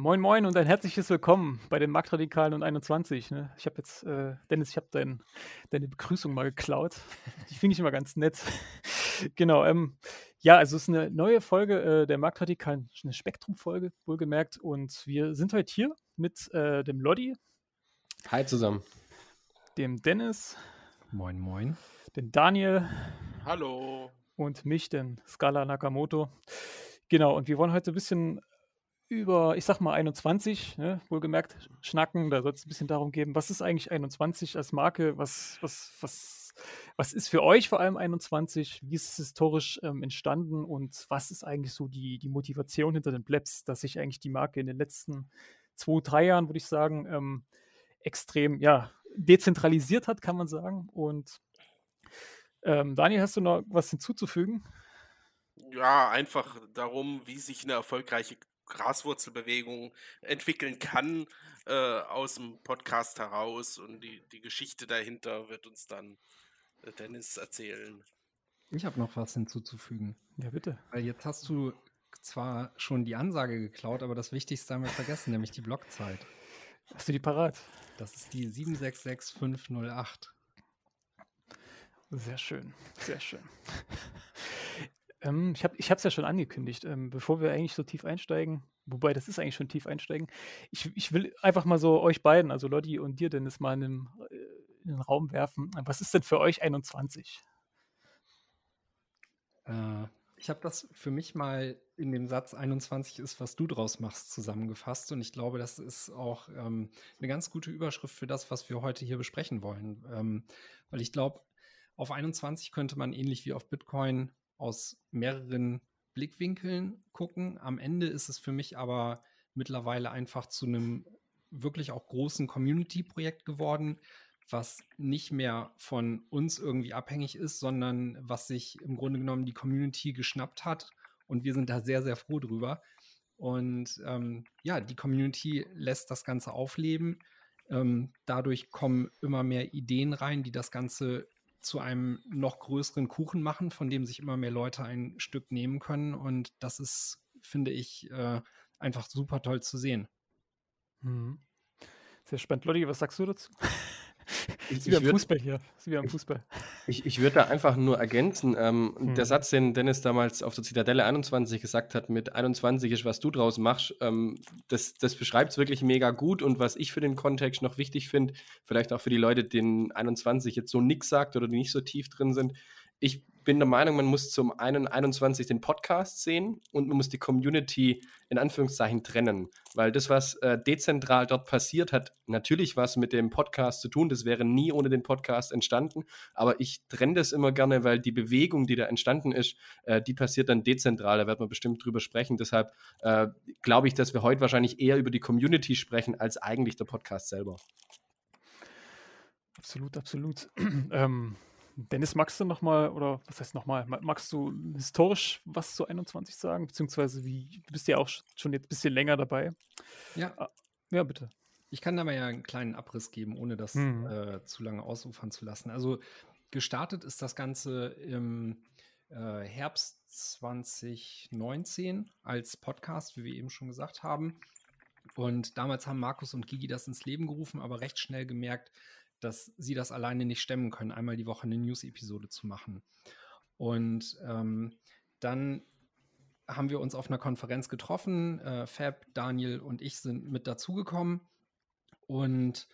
Moin Moin und ein herzliches Willkommen bei den Marktradikalen und 21. Ne? Ich habe jetzt, äh, Dennis, ich habe dein, deine Begrüßung mal geklaut. Die finde ich immer ganz nett. genau, ähm, ja, also es ist eine neue Folge äh, der Marktradikalen, eine Spektrum-Folge, wohlgemerkt. Und wir sind heute hier mit äh, dem Lodi. Hi zusammen. Dem Dennis. Moin Moin. Dem Daniel. Hallo. Und mich, den Scala Nakamoto. Genau, und wir wollen heute ein bisschen über, ich sag mal 21, ne, wohlgemerkt, schnacken. Da soll es ein bisschen darum gehen, was ist eigentlich 21 als Marke? Was, was, was, was ist für euch vor allem 21? Wie ist es historisch ähm, entstanden? Und was ist eigentlich so die, die Motivation hinter den Plebs, dass sich eigentlich die Marke in den letzten zwei, drei Jahren, würde ich sagen, ähm, extrem, ja, dezentralisiert hat, kann man sagen. Und ähm, Daniel, hast du noch was hinzuzufügen? Ja, einfach darum, wie sich eine erfolgreiche Graswurzelbewegung entwickeln kann äh, aus dem Podcast heraus und die, die Geschichte dahinter wird uns dann äh, Dennis erzählen. Ich habe noch was hinzuzufügen. Ja, bitte. Weil jetzt hast du zwar schon die Ansage geklaut, aber das Wichtigste haben wir vergessen, nämlich die Blockzeit. Hast du die parat? Das ist die 766508. Sehr schön, sehr schön. Ähm, ich habe es ja schon angekündigt, ähm, bevor wir eigentlich so tief einsteigen, wobei das ist eigentlich schon tief einsteigen. Ich, ich will einfach mal so euch beiden, also Lotti und dir, Dennis, mal in den, äh, in den Raum werfen. Was ist denn für euch 21? Äh, ich habe das für mich mal in dem Satz 21 ist, was du draus machst, zusammengefasst. Und ich glaube, das ist auch ähm, eine ganz gute Überschrift für das, was wir heute hier besprechen wollen. Ähm, weil ich glaube, auf 21 könnte man ähnlich wie auf Bitcoin aus mehreren Blickwinkeln gucken. Am Ende ist es für mich aber mittlerweile einfach zu einem wirklich auch großen Community-Projekt geworden, was nicht mehr von uns irgendwie abhängig ist, sondern was sich im Grunde genommen die Community geschnappt hat. Und wir sind da sehr, sehr froh drüber. Und ähm, ja, die Community lässt das Ganze aufleben. Ähm, dadurch kommen immer mehr Ideen rein, die das Ganze zu einem noch größeren Kuchen machen, von dem sich immer mehr Leute ein Stück nehmen können. Und das ist, finde ich, äh, einfach super toll zu sehen. Mhm. Sehr spannend. Lotti, was sagst du dazu? Ich, wie am Fußball hier. wie am Fußball. Ich, ich würde da einfach nur ergänzen. Ähm, hm. Der Satz, den Dennis damals auf der Zitadelle 21 gesagt hat, mit 21 ist, was du draus machst, ähm, das, das beschreibt es wirklich mega gut. Und was ich für den Kontext noch wichtig finde, vielleicht auch für die Leute, denen 21 jetzt so nix sagt oder die nicht so tief drin sind, ich bin der Meinung, man muss zum einen 21 den Podcast sehen und man muss die Community in Anführungszeichen trennen, weil das, was äh, dezentral dort passiert, hat natürlich was mit dem Podcast zu tun. Das wäre nie ohne den Podcast entstanden, aber ich trenne das immer gerne, weil die Bewegung, die da entstanden ist, äh, die passiert dann dezentral. Da wird man bestimmt drüber sprechen. Deshalb äh, glaube ich, dass wir heute wahrscheinlich eher über die Community sprechen als eigentlich der Podcast selber. Absolut, absolut. ähm Dennis, magst du nochmal, oder was heißt nochmal, magst du historisch was zu 21 sagen? Beziehungsweise wie, du bist ja auch schon jetzt ein bisschen länger dabei. Ja. Ah, ja, bitte. Ich kann da mal ja einen kleinen Abriss geben, ohne das mhm. äh, zu lange ausufern zu lassen. Also gestartet ist das Ganze im äh, Herbst 2019 als Podcast, wie wir eben schon gesagt haben. Und damals haben Markus und Gigi das ins Leben gerufen, aber recht schnell gemerkt, dass sie das alleine nicht stemmen können, einmal die Woche eine News-Episode zu machen. Und ähm, dann haben wir uns auf einer Konferenz getroffen. Äh, Fab, Daniel und ich sind mit dazugekommen und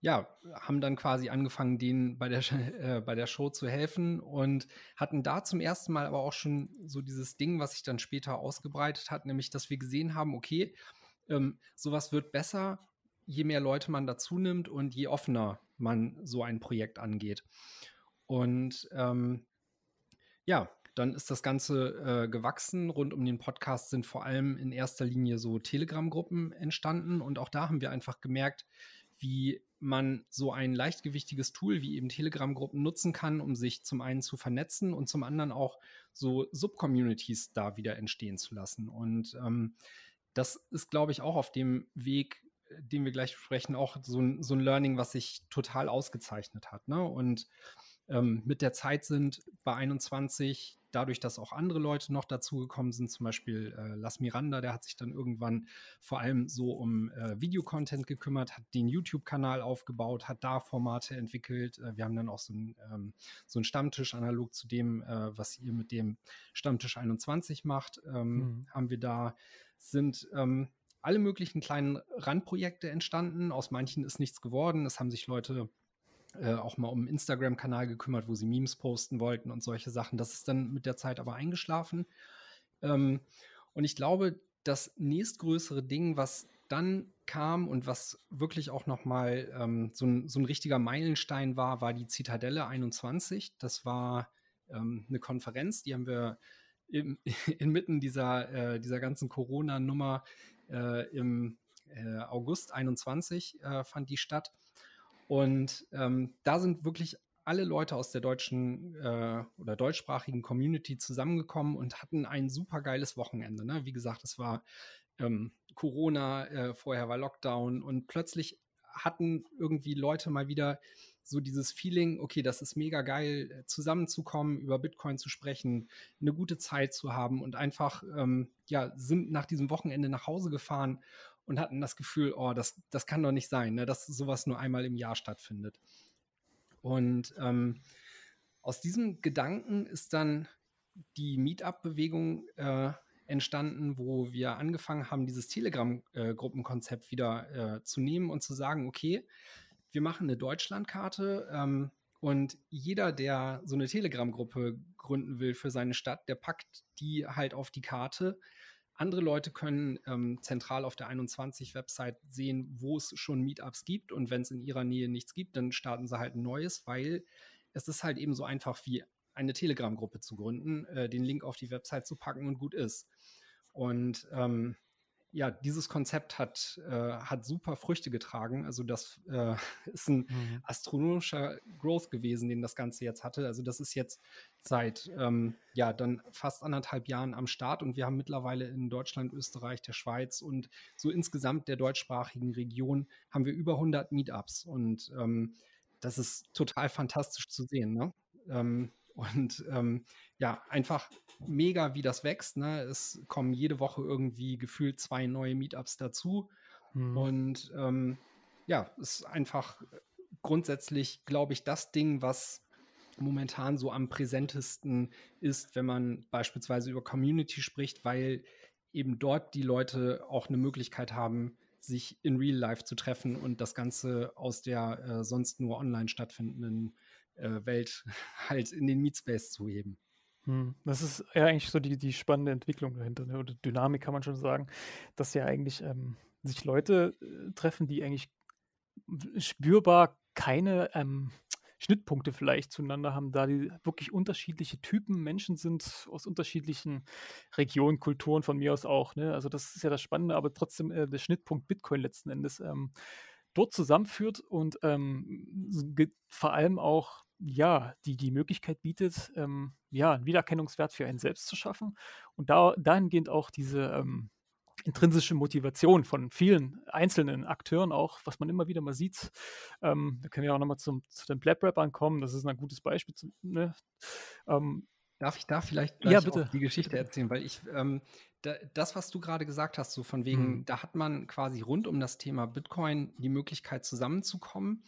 ja, haben dann quasi angefangen, denen bei der, äh, bei der Show zu helfen und hatten da zum ersten Mal aber auch schon so dieses Ding, was sich dann später ausgebreitet hat, nämlich, dass wir gesehen haben, okay, ähm, sowas wird besser, je mehr Leute man dazu nimmt und je offener man so ein Projekt angeht. Und ähm, ja, dann ist das Ganze äh, gewachsen. Rund um den Podcast sind vor allem in erster Linie so Telegram-Gruppen entstanden. Und auch da haben wir einfach gemerkt, wie man so ein leichtgewichtiges Tool wie eben Telegram-Gruppen nutzen kann, um sich zum einen zu vernetzen und zum anderen auch so Subcommunities da wieder entstehen zu lassen. Und ähm, das ist, glaube ich, auch auf dem Weg den wir gleich besprechen, auch so ein, so ein Learning, was sich total ausgezeichnet hat. Ne? Und ähm, mit der Zeit sind bei 21 dadurch, dass auch andere Leute noch dazugekommen sind, zum Beispiel äh, Las Miranda, der hat sich dann irgendwann vor allem so um äh, Videocontent gekümmert, hat den YouTube-Kanal aufgebaut, hat da Formate entwickelt. Äh, wir haben dann auch so einen ähm, so Stammtisch analog zu dem, äh, was ihr mit dem Stammtisch 21 macht, ähm, mhm. haben wir da, sind ähm, alle möglichen kleinen Randprojekte entstanden. Aus manchen ist nichts geworden. Es haben sich Leute äh, auch mal um einen Instagram-Kanal gekümmert, wo sie Memes posten wollten und solche Sachen. Das ist dann mit der Zeit aber eingeschlafen. Ähm, und ich glaube, das nächstgrößere Ding, was dann kam und was wirklich auch nochmal ähm, so, ein, so ein richtiger Meilenstein war, war die Zitadelle 21. Das war ähm, eine Konferenz, die haben wir im, inmitten dieser, äh, dieser ganzen Corona-Nummer im äh, August 21 äh, fand die statt. Und ähm, da sind wirklich alle Leute aus der deutschen äh, oder deutschsprachigen Community zusammengekommen und hatten ein super geiles Wochenende. Ne? Wie gesagt, es war ähm, Corona, äh, vorher war Lockdown und plötzlich hatten irgendwie Leute mal wieder so dieses Feeling, okay, das ist mega geil, zusammenzukommen, über Bitcoin zu sprechen, eine gute Zeit zu haben und einfach, ähm, ja, sind nach diesem Wochenende nach Hause gefahren und hatten das Gefühl, oh, das, das kann doch nicht sein, ne, dass sowas nur einmal im Jahr stattfindet. Und ähm, aus diesem Gedanken ist dann die Meetup-Bewegung äh, entstanden, wo wir angefangen haben, dieses Telegram-Gruppenkonzept äh, wieder äh, zu nehmen und zu sagen, okay, wir machen eine Deutschlandkarte ähm, und jeder, der so eine Telegram-Gruppe gründen will für seine Stadt, der packt die halt auf die Karte andere Leute können ähm, zentral auf der 21-Website sehen, wo es schon Meetups gibt. Und wenn es in ihrer Nähe nichts gibt, dann starten sie halt ein neues, weil es ist halt eben so einfach wie eine Telegram-Gruppe zu gründen, äh, den Link auf die Website zu packen und gut ist. Und ähm, ja, dieses Konzept hat, äh, hat super Früchte getragen. Also das äh, ist ein mhm. astronomischer Growth gewesen, den das Ganze jetzt hatte. Also das ist jetzt seit ähm, ja dann fast anderthalb Jahren am Start und wir haben mittlerweile in Deutschland, Österreich, der Schweiz und so insgesamt der deutschsprachigen Region haben wir über 100 Meetups und ähm, das ist total fantastisch zu sehen. Ne? Ähm, und ähm, ja, einfach mega, wie das wächst. Ne? Es kommen jede Woche irgendwie gefühlt zwei neue Meetups dazu. Mhm. Und ähm, ja, es ist einfach grundsätzlich, glaube ich, das Ding, was momentan so am präsentesten ist, wenn man beispielsweise über Community spricht, weil eben dort die Leute auch eine Möglichkeit haben, sich in Real Life zu treffen und das Ganze aus der äh, sonst nur online stattfindenden äh, Welt halt in den Meetspace zu heben. Hm, das ist ja eigentlich so die, die spannende Entwicklung dahinter, ne? oder Dynamik kann man schon sagen, dass ja eigentlich ähm, sich Leute äh, treffen, die eigentlich spürbar keine ähm, Schnittpunkte vielleicht zueinander haben, da die wirklich unterschiedliche Typen Menschen sind aus unterschiedlichen Regionen, Kulturen von mir aus auch. Ne? Also das ist ja das Spannende, aber trotzdem äh, der Schnittpunkt Bitcoin letzten Endes ähm, dort zusammenführt und ähm, vor allem auch ja, die die Möglichkeit bietet, ähm, ja, einen Wiedererkennungswert für einen selbst zu schaffen und da, dahingehend auch diese ähm, intrinsische Motivation von vielen einzelnen Akteuren auch, was man immer wieder mal sieht. Ähm, da können wir auch nochmal zu den Blab Rappern kommen, das ist ein gutes Beispiel. Zu, ne? ähm, Darf ich da vielleicht ja, bitte. die Geschichte erzählen? Weil ich, ähm, da, das, was du gerade gesagt hast, so von wegen, mhm. da hat man quasi rund um das Thema Bitcoin die Möglichkeit zusammenzukommen.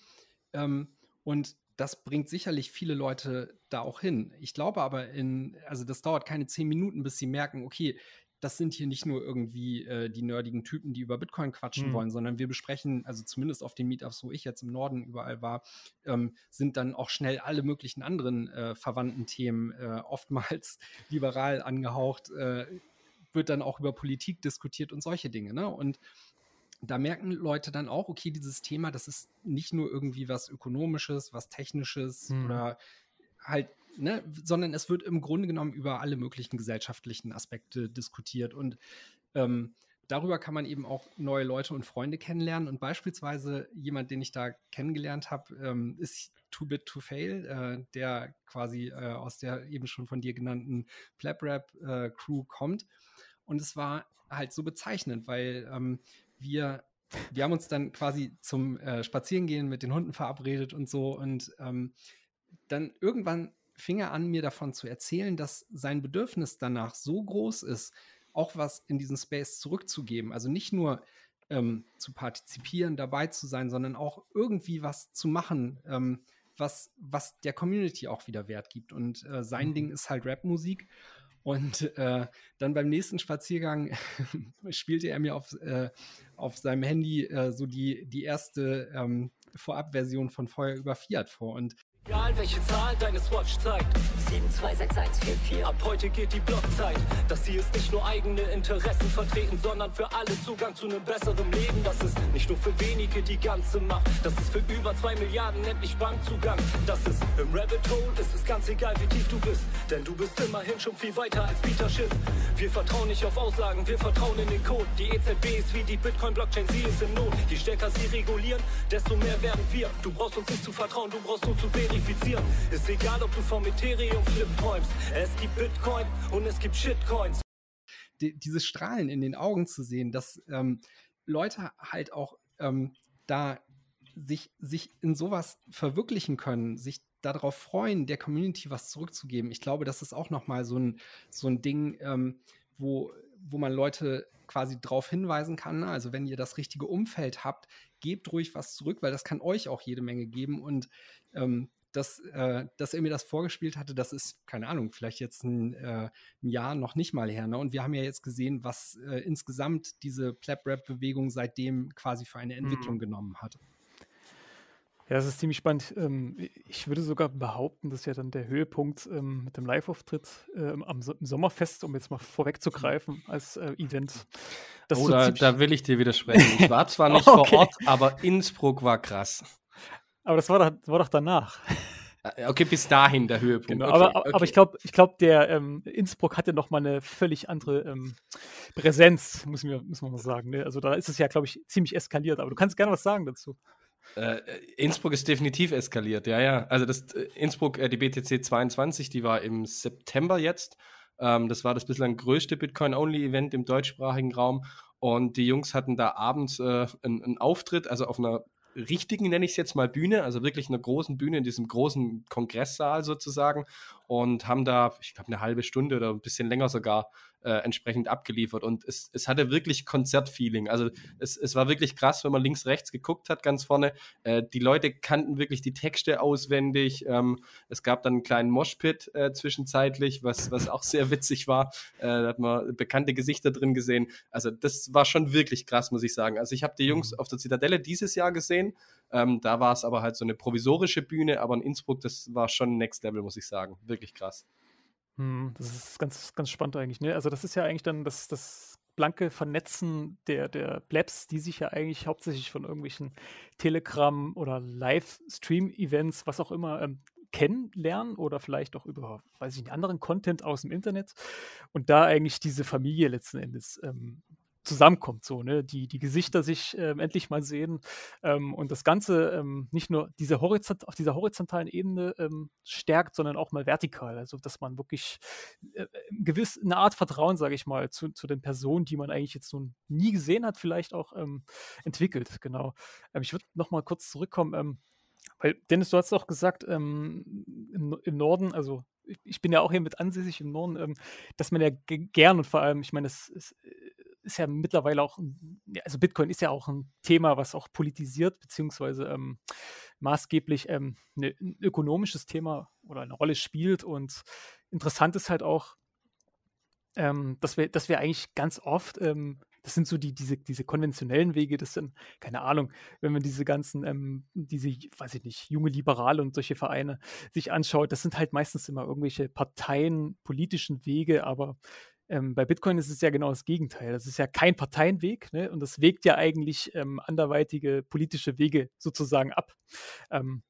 Ähm, und das bringt sicherlich viele Leute da auch hin. Ich glaube aber in, also das dauert keine zehn Minuten, bis sie merken, okay, das sind hier nicht nur irgendwie äh, die nerdigen Typen, die über Bitcoin quatschen mhm. wollen, sondern wir besprechen, also zumindest auf den Meetups, wo ich jetzt im Norden überall war, ähm, sind dann auch schnell alle möglichen anderen äh, verwandten Themen, äh, oftmals liberal angehaucht, äh, wird dann auch über Politik diskutiert und solche Dinge. Ne? Und da merken Leute dann auch, okay, dieses Thema, das ist nicht nur irgendwie was Ökonomisches, was Technisches mhm. oder halt, ne, sondern es wird im Grunde genommen über alle möglichen gesellschaftlichen Aspekte diskutiert und ähm, darüber kann man eben auch neue Leute und Freunde kennenlernen. Und beispielsweise jemand, den ich da kennengelernt habe, ähm, ist Too Bit to Fail, äh, der quasi äh, aus der eben schon von dir genannten Plabrap äh, Crew kommt. Und es war halt so bezeichnend, weil ähm, wir, wir haben uns dann quasi zum äh, Spazierengehen mit den Hunden verabredet und so. Und ähm, dann irgendwann fing er an, mir davon zu erzählen, dass sein Bedürfnis danach so groß ist, auch was in diesen Space zurückzugeben. Also nicht nur ähm, zu partizipieren, dabei zu sein, sondern auch irgendwie was zu machen, ähm, was, was der Community auch wieder Wert gibt. Und äh, sein mhm. Ding ist halt Rap-Musik. Und äh, dann beim nächsten Spaziergang spielte er mir auf, äh, auf seinem Handy äh, so die, die erste ähm, Vorabversion von Feuer über Fiat vor. Und Egal welche Zahl deine Swatch zeigt. 726144. Ab heute geht die Blockzeit. Das hier ist nicht nur eigene Interessen vertreten, sondern für alle Zugang zu einem besseren Leben. Das ist nicht nur für wenige die ganze Macht. Das ist für über zwei Milliarden endlich Bankzugang. Das ist im Rabbit Hole, ist es ganz egal wie tief du bist. Denn du bist immerhin schon viel weiter als Peter Schiff. Wir vertrauen nicht auf Aussagen, wir vertrauen in den Code. Die EZB ist wie die Bitcoin-Blockchain, sie ist in Not. Je stärker sie regulieren, desto mehr werden wir. Du brauchst uns nicht zu vertrauen, du brauchst nur zu wählen verifizieren. Ist egal, ob du vom Ethereum-Flip träumst. Es gibt Bitcoin und es gibt Shitcoins. Die, dieses Strahlen in den Augen zu sehen, dass ähm, Leute halt auch ähm, da sich, sich in sowas verwirklichen können, sich darauf freuen, der Community was zurückzugeben. Ich glaube, das ist auch nochmal so ein, so ein Ding, ähm, wo, wo man Leute quasi darauf hinweisen kann. Ne? Also wenn ihr das richtige Umfeld habt, gebt ruhig was zurück, weil das kann euch auch jede Menge geben. Und ähm, dass, äh, dass er mir das vorgespielt hatte, das ist, keine Ahnung, vielleicht jetzt ein, äh, ein Jahr noch nicht mal her. Ne? Und wir haben ja jetzt gesehen, was äh, insgesamt diese Plap-Rap-Bewegung seitdem quasi für eine Entwicklung mhm. genommen hat. Ja, das ist ziemlich spannend. Ähm, ich würde sogar behaupten, dass ja dann der Höhepunkt ähm, mit dem Live-Auftritt ähm, am so Sommerfest, um jetzt mal vorwegzugreifen, als äh, Event. Das Oder so da will ich dir widersprechen. Ich war zwar nicht okay. vor Ort, aber Innsbruck war krass. Aber das war doch, war doch danach. Äh, okay, bis dahin der Höhepunkt. Genau, okay, aber, okay. aber ich glaube, ich glaub, der ähm, Innsbruck hatte noch mal eine völlig andere ähm, Präsenz, muss, mir, muss man mal sagen. Ne? Also da ist es ja, glaube ich, ziemlich eskaliert. Aber du kannst gerne was sagen dazu. Äh, Innsbruck ist definitiv eskaliert, ja, ja. Also das äh, Innsbruck, äh, die BTC 22, die war im September jetzt. Ähm, das war das bislang größte Bitcoin-Only-Event im deutschsprachigen Raum. Und die Jungs hatten da abends äh, einen, einen Auftritt, also auf einer richtigen, nenne ich es jetzt mal, Bühne, also wirklich einer großen Bühne in diesem großen Kongresssaal sozusagen und haben da, ich glaube, eine halbe Stunde oder ein bisschen länger sogar äh, entsprechend abgeliefert. Und es, es hatte wirklich Konzertfeeling. Also es, es war wirklich krass, wenn man links, rechts geguckt hat, ganz vorne. Äh, die Leute kannten wirklich die Texte auswendig. Ähm, es gab dann einen kleinen Moshpit äh, zwischenzeitlich, was, was auch sehr witzig war. Äh, da hat man bekannte Gesichter drin gesehen. Also das war schon wirklich krass, muss ich sagen. Also ich habe die Jungs mhm. auf der Zitadelle dieses Jahr gesehen. Ähm, da war es aber halt so eine provisorische Bühne, aber in Innsbruck, das war schon Next Level, muss ich sagen. Wirklich krass. Hm, das ist ganz, ganz spannend eigentlich. Ne? Also das ist ja eigentlich dann das, das blanke Vernetzen der, der Plebs, die sich ja eigentlich hauptsächlich von irgendwelchen Telegram- oder Livestream-Events, was auch immer, ähm, kennenlernen oder vielleicht auch über, weiß ich nicht, anderen Content aus dem Internet und da eigentlich diese Familie letzten Endes ähm, zusammenkommt, so, ne? Die, die Gesichter sich ähm, endlich mal sehen ähm, und das Ganze ähm, nicht nur diese Horizont, auf dieser horizontalen Ebene ähm, stärkt, sondern auch mal vertikal. Also, dass man wirklich äh, gewiss eine Art Vertrauen, sage ich mal, zu, zu den Personen, die man eigentlich jetzt nun nie gesehen hat, vielleicht auch ähm, entwickelt. Genau. Ähm, ich würde noch mal kurz zurückkommen. weil, Dennis, du hast auch gesagt, im, im Norden, also ich bin ja auch hier mit ansässig im Norden, dass man ja gern und vor allem, ich meine, es ist ist ja mittlerweile auch, also Bitcoin ist ja auch ein Thema, was auch politisiert, beziehungsweise ähm, maßgeblich ähm, ne, ein ökonomisches Thema oder eine Rolle spielt. Und interessant ist halt auch, ähm, dass, wir, dass wir eigentlich ganz oft, ähm, das sind so die, diese, diese konventionellen Wege, das sind, keine Ahnung, wenn man diese ganzen, ähm, diese, weiß ich nicht, junge Liberale und solche Vereine sich anschaut, das sind halt meistens immer irgendwelche Parteien, politischen Wege, aber ähm, bei Bitcoin ist es ja genau das Gegenteil. Das ist ja kein Parteienweg ne? und das wägt ja eigentlich ähm, anderweitige politische Wege sozusagen ab. Ähm,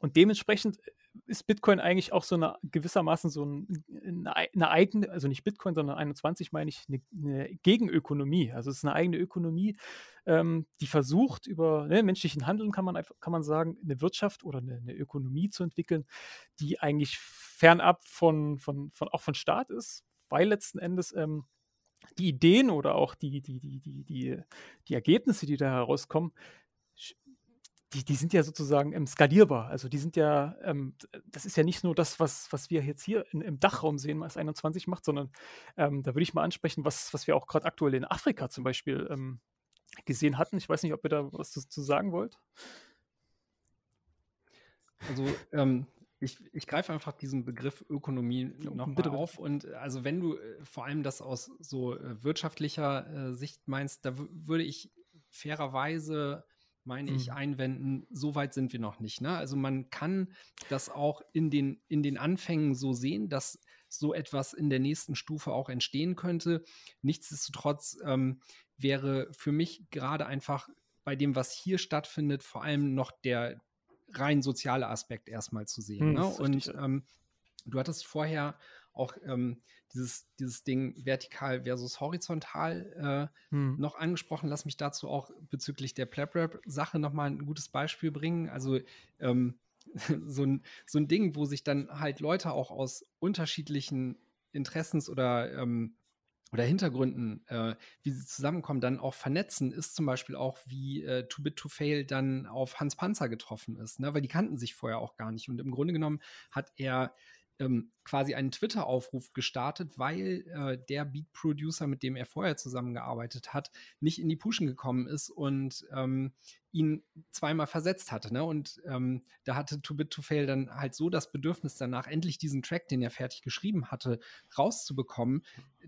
und dementsprechend äh, ist Bitcoin eigentlich auch so eine gewissermaßen so ein, eine, eigene, also nicht Bitcoin, sondern 21 meine ich, eine, eine Gegenökonomie. Also es ist eine eigene Ökonomie, ähm, die versucht, über ne, menschlichen Handeln kann man kann man sagen, eine Wirtschaft oder eine, eine, Ökonomie zu entwickeln, die eigentlich fernab von, von, von auch von Staat ist, weil letzten Endes ähm, die Ideen oder auch die, die, die, die, die, die Ergebnisse, die da herauskommen, die, die sind ja sozusagen ähm, skalierbar. Also die sind ja, ähm, das ist ja nicht nur das, was, was wir jetzt hier in, im Dachraum sehen, was 21 macht, sondern ähm, da würde ich mal ansprechen, was, was wir auch gerade aktuell in Afrika zum Beispiel ähm, gesehen hatten. Ich weiß nicht, ob ihr da was zu, zu sagen wollt. Also ähm, ich, ich greife einfach diesen Begriff Ökonomie nochmal auf. Und äh, also wenn du äh, vor allem das aus so äh, wirtschaftlicher äh, Sicht meinst, da würde ich fairerweise meine ich, mhm. einwenden, so weit sind wir noch nicht. Ne? Also man kann das auch in den, in den Anfängen so sehen, dass so etwas in der nächsten Stufe auch entstehen könnte. Nichtsdestotrotz ähm, wäre für mich gerade einfach bei dem, was hier stattfindet, vor allem noch der rein soziale Aspekt erstmal zu sehen. Mhm, ne? Und ähm, du hattest vorher auch ähm, dieses, dieses Ding vertikal versus horizontal äh, hm. noch angesprochen. Lass mich dazu auch bezüglich der Plap-Rap-Sache nochmal ein gutes Beispiel bringen. Also ähm, so, ein, so ein Ding, wo sich dann halt Leute auch aus unterschiedlichen Interessens- oder ähm, oder Hintergründen, äh, wie sie zusammenkommen, dann auch vernetzen, ist zum Beispiel auch, wie äh, Too Bit to Fail dann auf Hans Panzer getroffen ist, ne? weil die kannten sich vorher auch gar nicht. Und im Grunde genommen hat er ähm, quasi einen Twitter-Aufruf gestartet, weil äh, der Beat-Producer, mit dem er vorher zusammengearbeitet hat, nicht in die Pushen gekommen ist und ähm, ihn zweimal versetzt hatte. Ne? Und ähm, da hatte Too Bit to Fail dann halt so das Bedürfnis danach, endlich diesen Track, den er fertig geschrieben hatte, rauszubekommen,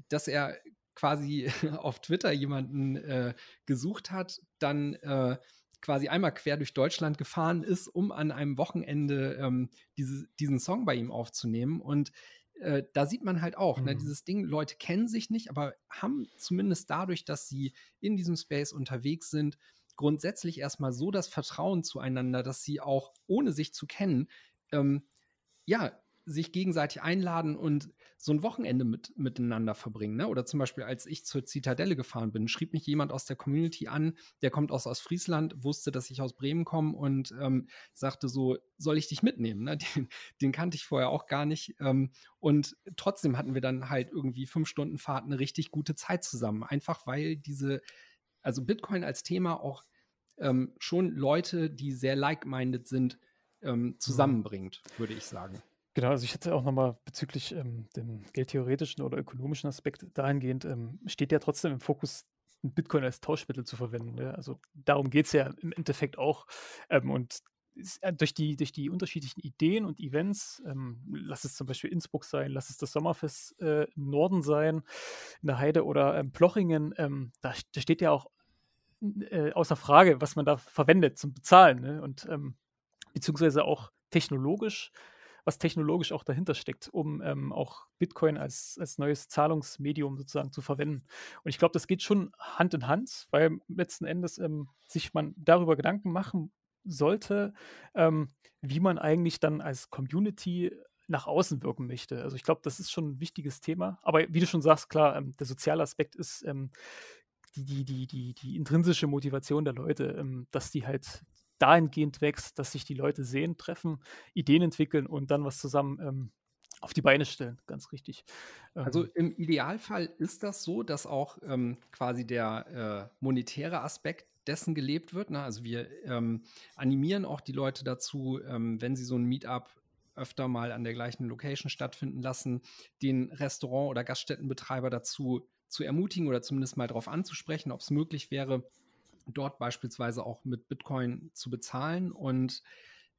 dass er quasi auf Twitter jemanden äh, gesucht hat, dann äh, quasi einmal quer durch Deutschland gefahren ist, um an einem Wochenende ähm, diese, diesen Song bei ihm aufzunehmen. Und äh, da sieht man halt auch, ne, mhm. ne, dieses Ding, Leute kennen sich nicht, aber haben zumindest dadurch, dass sie in diesem Space unterwegs sind, grundsätzlich erstmal so das Vertrauen zueinander, dass sie auch ohne sich zu kennen, ähm, ja, sich gegenseitig einladen und so ein Wochenende mit, miteinander verbringen. Ne? Oder zum Beispiel, als ich zur Zitadelle gefahren bin, schrieb mich jemand aus der Community an, der kommt aus Ostfriesland, wusste, dass ich aus Bremen komme und ähm, sagte so, soll ich dich mitnehmen? Ne? Den, den, kannte ich vorher auch gar nicht. Ähm, und trotzdem hatten wir dann halt irgendwie fünf Stunden Fahrt eine richtig gute Zeit zusammen. Einfach weil diese, also Bitcoin als Thema auch ähm, schon Leute, die sehr like-minded sind, ähm, mhm. zusammenbringt, würde ich sagen. Genau, also ich hätte auch nochmal bezüglich ähm, dem geldtheoretischen oder ökonomischen Aspekt dahingehend, ähm, steht ja trotzdem im Fokus, Bitcoin als Tauschmittel zu verwenden. Ja? Also darum geht es ja im Endeffekt auch. Ähm, und äh, durch die, durch die unterschiedlichen Ideen und Events, ähm, lass es zum Beispiel Innsbruck sein, lass es das Sommerfest äh, im Norden sein, in der Heide oder ähm, Plochingen, ähm, da, da, steht ja auch äh, außer Frage, was man da verwendet zum Bezahlen. Ne? Und ähm, beziehungsweise auch technologisch was technologisch auch dahinter steckt, um ähm, auch Bitcoin als, als neues Zahlungsmedium sozusagen zu verwenden. Und ich glaube, das geht schon Hand in Hand, weil letzten Endes ähm, sich man darüber Gedanken machen sollte, ähm, wie man eigentlich dann als Community nach außen wirken möchte. Also ich glaube, das ist schon ein wichtiges Thema. Aber wie du schon sagst, klar, ähm, der soziale Aspekt ist ähm, die, die, die, die, die intrinsische Motivation der Leute, ähm, dass die halt dahingehend wächst, dass sich die Leute sehen, treffen, Ideen entwickeln und dann was zusammen ähm, auf die Beine stellen. Ganz richtig. Also ähm. im Idealfall ist das so, dass auch ähm, quasi der äh, monetäre Aspekt dessen gelebt wird. Ne? Also wir ähm, animieren auch die Leute dazu, ähm, wenn sie so ein Meetup öfter mal an der gleichen Location stattfinden lassen, den Restaurant- oder Gaststättenbetreiber dazu zu ermutigen oder zumindest mal darauf anzusprechen, ob es möglich wäre, dort beispielsweise auch mit Bitcoin zu bezahlen. Und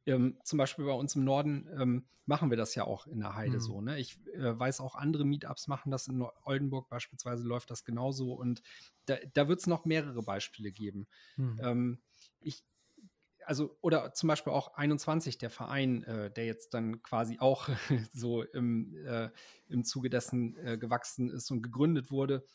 ähm, zum Beispiel bei uns im Norden ähm, machen wir das ja auch in der Heide mhm. so. Ne? Ich äh, weiß auch, andere Meetups machen das. In Oldenburg beispielsweise läuft das genauso. Und da, da wird es noch mehrere Beispiele geben. Mhm. Ähm, ich, also, oder zum Beispiel auch 21, der Verein, äh, der jetzt dann quasi auch so im, äh, im Zuge dessen äh, gewachsen ist und gegründet wurde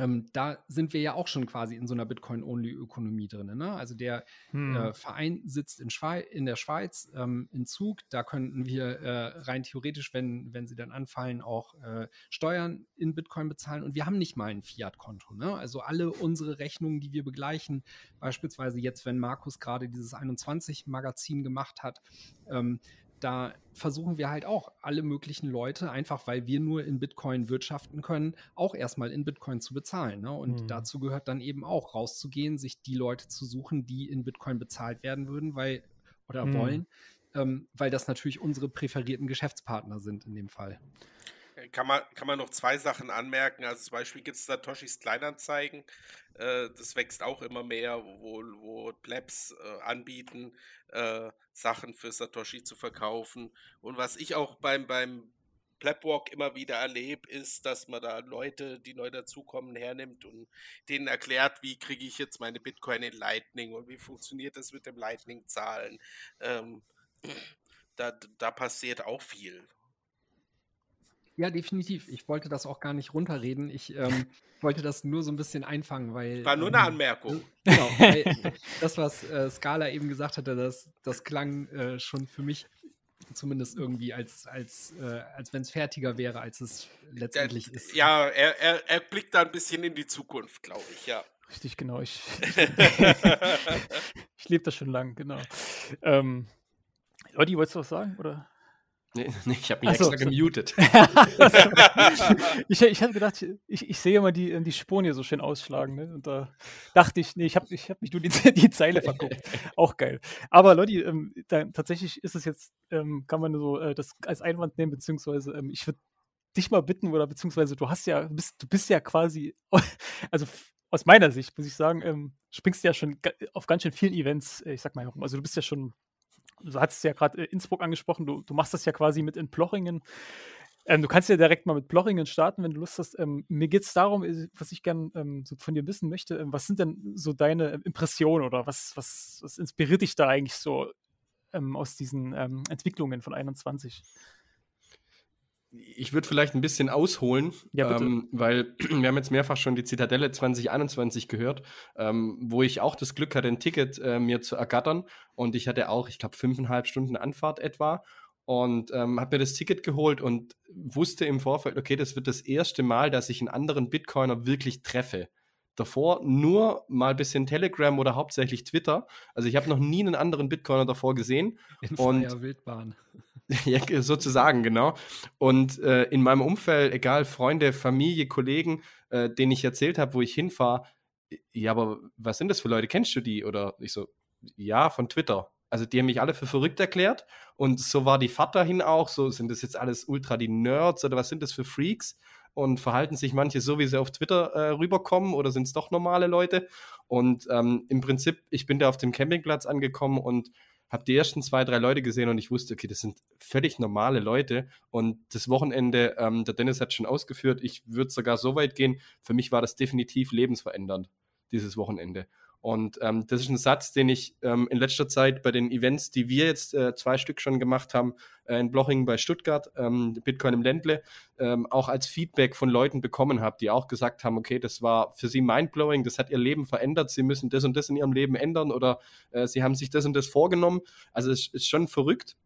ähm, da sind wir ja auch schon quasi in so einer Bitcoin-Only-Ökonomie drin. Ne? Also der hm. äh, Verein sitzt in, in der Schweiz ähm, in Zug. Da könnten wir äh, rein theoretisch, wenn, wenn sie dann anfallen, auch äh, Steuern in Bitcoin bezahlen. Und wir haben nicht mal ein Fiat-Konto. Ne? Also alle unsere Rechnungen, die wir begleichen, beispielsweise jetzt, wenn Markus gerade dieses 21-Magazin gemacht hat, ähm, da versuchen wir halt auch alle möglichen Leute, einfach weil wir nur in Bitcoin wirtschaften können, auch erstmal in Bitcoin zu bezahlen. Ne? Und mhm. dazu gehört dann eben auch rauszugehen, sich die Leute zu suchen, die in Bitcoin bezahlt werden würden, weil oder mhm. wollen, ähm, weil das natürlich unsere präferierten Geschäftspartner sind in dem Fall. Kann man, kann man noch zwei Sachen anmerken. Also zum Beispiel gibt es da Toshis Kleinanzeigen. Äh, das wächst auch immer mehr, wo, wo Plebs äh, anbieten, äh, Sachen für Satoshi zu verkaufen. Und was ich auch beim, beim Plebwalk immer wieder erlebe, ist, dass man da Leute, die neu dazukommen, hernimmt und denen erklärt, wie kriege ich jetzt meine Bitcoin in Lightning und wie funktioniert das mit dem Lightning-Zahlen. Ähm, da, da passiert auch viel. Ja, definitiv. Ich wollte das auch gar nicht runterreden. Ich ähm, wollte das nur so ein bisschen einfangen, weil. War nur ähm, eine Anmerkung. Äh, genau, weil das, was äh, Scala eben gesagt hatte, das, das klang äh, schon für mich zumindest irgendwie als, als, äh, als wenn es fertiger wäre, als es letztendlich ja, ist. Ja, er, er, er blickt da ein bisschen in die Zukunft, glaube ich, ja. Richtig, genau. Ich, ich lebe das schon lang, genau. Ähm, Olli, wolltest du was sagen? Oder? Nee, nee ich habe mich so, extra gemutet. ich, ich hatte gedacht, ich, ich sehe immer die, die Spuren hier so schön ausschlagen. Ne? Und da dachte ich, nee, ich habe ich hab mich nur die, die Zeile verguckt. Auch geil. Aber Leute, ähm, da, tatsächlich ist es jetzt, ähm, kann man so äh, das als Einwand nehmen, beziehungsweise ähm, ich würde dich mal bitten, oder beziehungsweise du hast ja, bist, du bist ja quasi, also aus meiner Sicht, muss ich sagen, ähm, springst du ja schon auf ganz schön vielen Events, äh, ich sag mal herum. Also du bist ja schon du hattest ja gerade äh, Innsbruck angesprochen, du, du machst das ja quasi mit in Plochingen. Ähm, du kannst ja direkt mal mit Plochingen starten, wenn du Lust hast. Ähm, mir geht es darum, äh, was ich gerne ähm, so von dir wissen möchte, ähm, was sind denn so deine ähm, Impressionen oder was, was, was inspiriert dich da eigentlich so ähm, aus diesen Entwicklungen von 21? Ich würde vielleicht ein bisschen ausholen, ja, ähm, weil wir haben jetzt mehrfach schon die Zitadelle 2021 gehört, ähm, wo ich auch das Glück hatte, ein Ticket äh, mir zu ergattern. Und ich hatte auch, ich glaube, fünfeinhalb Stunden Anfahrt etwa. Und ähm, habe mir das Ticket geholt und wusste im Vorfeld, okay, das wird das erste Mal, dass ich einen anderen Bitcoiner wirklich treffe. Davor nur mal ein bisschen Telegram oder hauptsächlich Twitter. Also ich habe noch nie einen anderen Bitcoiner davor gesehen. In und Wildbahn. ja, sozusagen, genau. Und äh, in meinem Umfeld, egal, Freunde, Familie, Kollegen, äh, denen ich erzählt habe, wo ich hinfahre, ja, aber was sind das für Leute? Kennst du die? Oder ich so, ja, von Twitter. Also die haben mich alle für verrückt erklärt und so war die Fahrt dahin auch. So sind das jetzt alles ultra die Nerds oder was sind das für Freaks? Und verhalten sich manche so, wie sie auf Twitter äh, rüberkommen oder sind es doch normale Leute? Und ähm, im Prinzip, ich bin da auf dem Campingplatz angekommen und habe die ersten zwei, drei Leute gesehen und ich wusste, okay, das sind völlig normale Leute. Und das Wochenende, ähm, der Dennis hat schon ausgeführt, ich würde sogar so weit gehen, für mich war das definitiv lebensverändernd, dieses Wochenende. Und ähm, das ist ein Satz, den ich ähm, in letzter Zeit bei den Events, die wir jetzt äh, zwei Stück schon gemacht haben, äh, in Blochingen bei Stuttgart, ähm, Bitcoin im Ländle, ähm, auch als Feedback von Leuten bekommen habe, die auch gesagt haben, okay, das war für sie mindblowing, das hat ihr Leben verändert, sie müssen das und das in ihrem Leben ändern oder äh, sie haben sich das und das vorgenommen. Also es ist schon verrückt.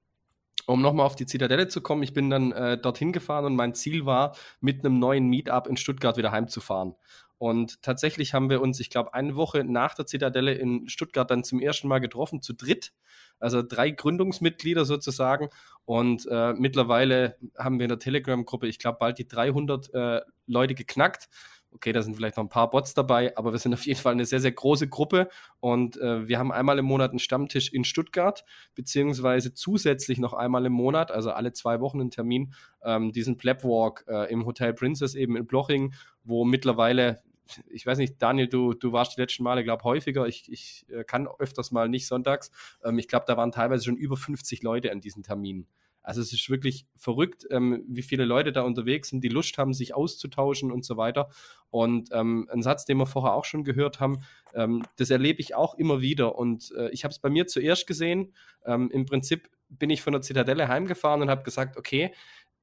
Um nochmal auf die Zitadelle zu kommen, ich bin dann äh, dorthin gefahren und mein Ziel war, mit einem neuen Meetup in Stuttgart wieder heimzufahren. Und tatsächlich haben wir uns, ich glaube, eine Woche nach der Zitadelle in Stuttgart dann zum ersten Mal getroffen, zu dritt. Also drei Gründungsmitglieder sozusagen. Und äh, mittlerweile haben wir in der Telegram-Gruppe, ich glaube, bald die 300 äh, Leute geknackt. Okay, da sind vielleicht noch ein paar Bots dabei, aber wir sind auf jeden Fall eine sehr, sehr große Gruppe und äh, wir haben einmal im Monat einen Stammtisch in Stuttgart, beziehungsweise zusätzlich noch einmal im Monat, also alle zwei Wochen einen Termin, ähm, diesen Plebwalk äh, im Hotel Princess eben in Bloching, wo mittlerweile ich weiß nicht, Daniel, du, du warst die letzten Male, glaube häufiger. Ich, ich äh, kann öfters mal nicht sonntags. Ähm, ich glaube, da waren teilweise schon über 50 Leute an diesen Terminen. Also es ist wirklich verrückt, ähm, wie viele Leute da unterwegs sind, die Lust haben, sich auszutauschen und so weiter. Und ähm, ein Satz, den wir vorher auch schon gehört haben, ähm, das erlebe ich auch immer wieder. Und äh, ich habe es bei mir zuerst gesehen. Ähm, Im Prinzip bin ich von der Zitadelle heimgefahren und habe gesagt, okay,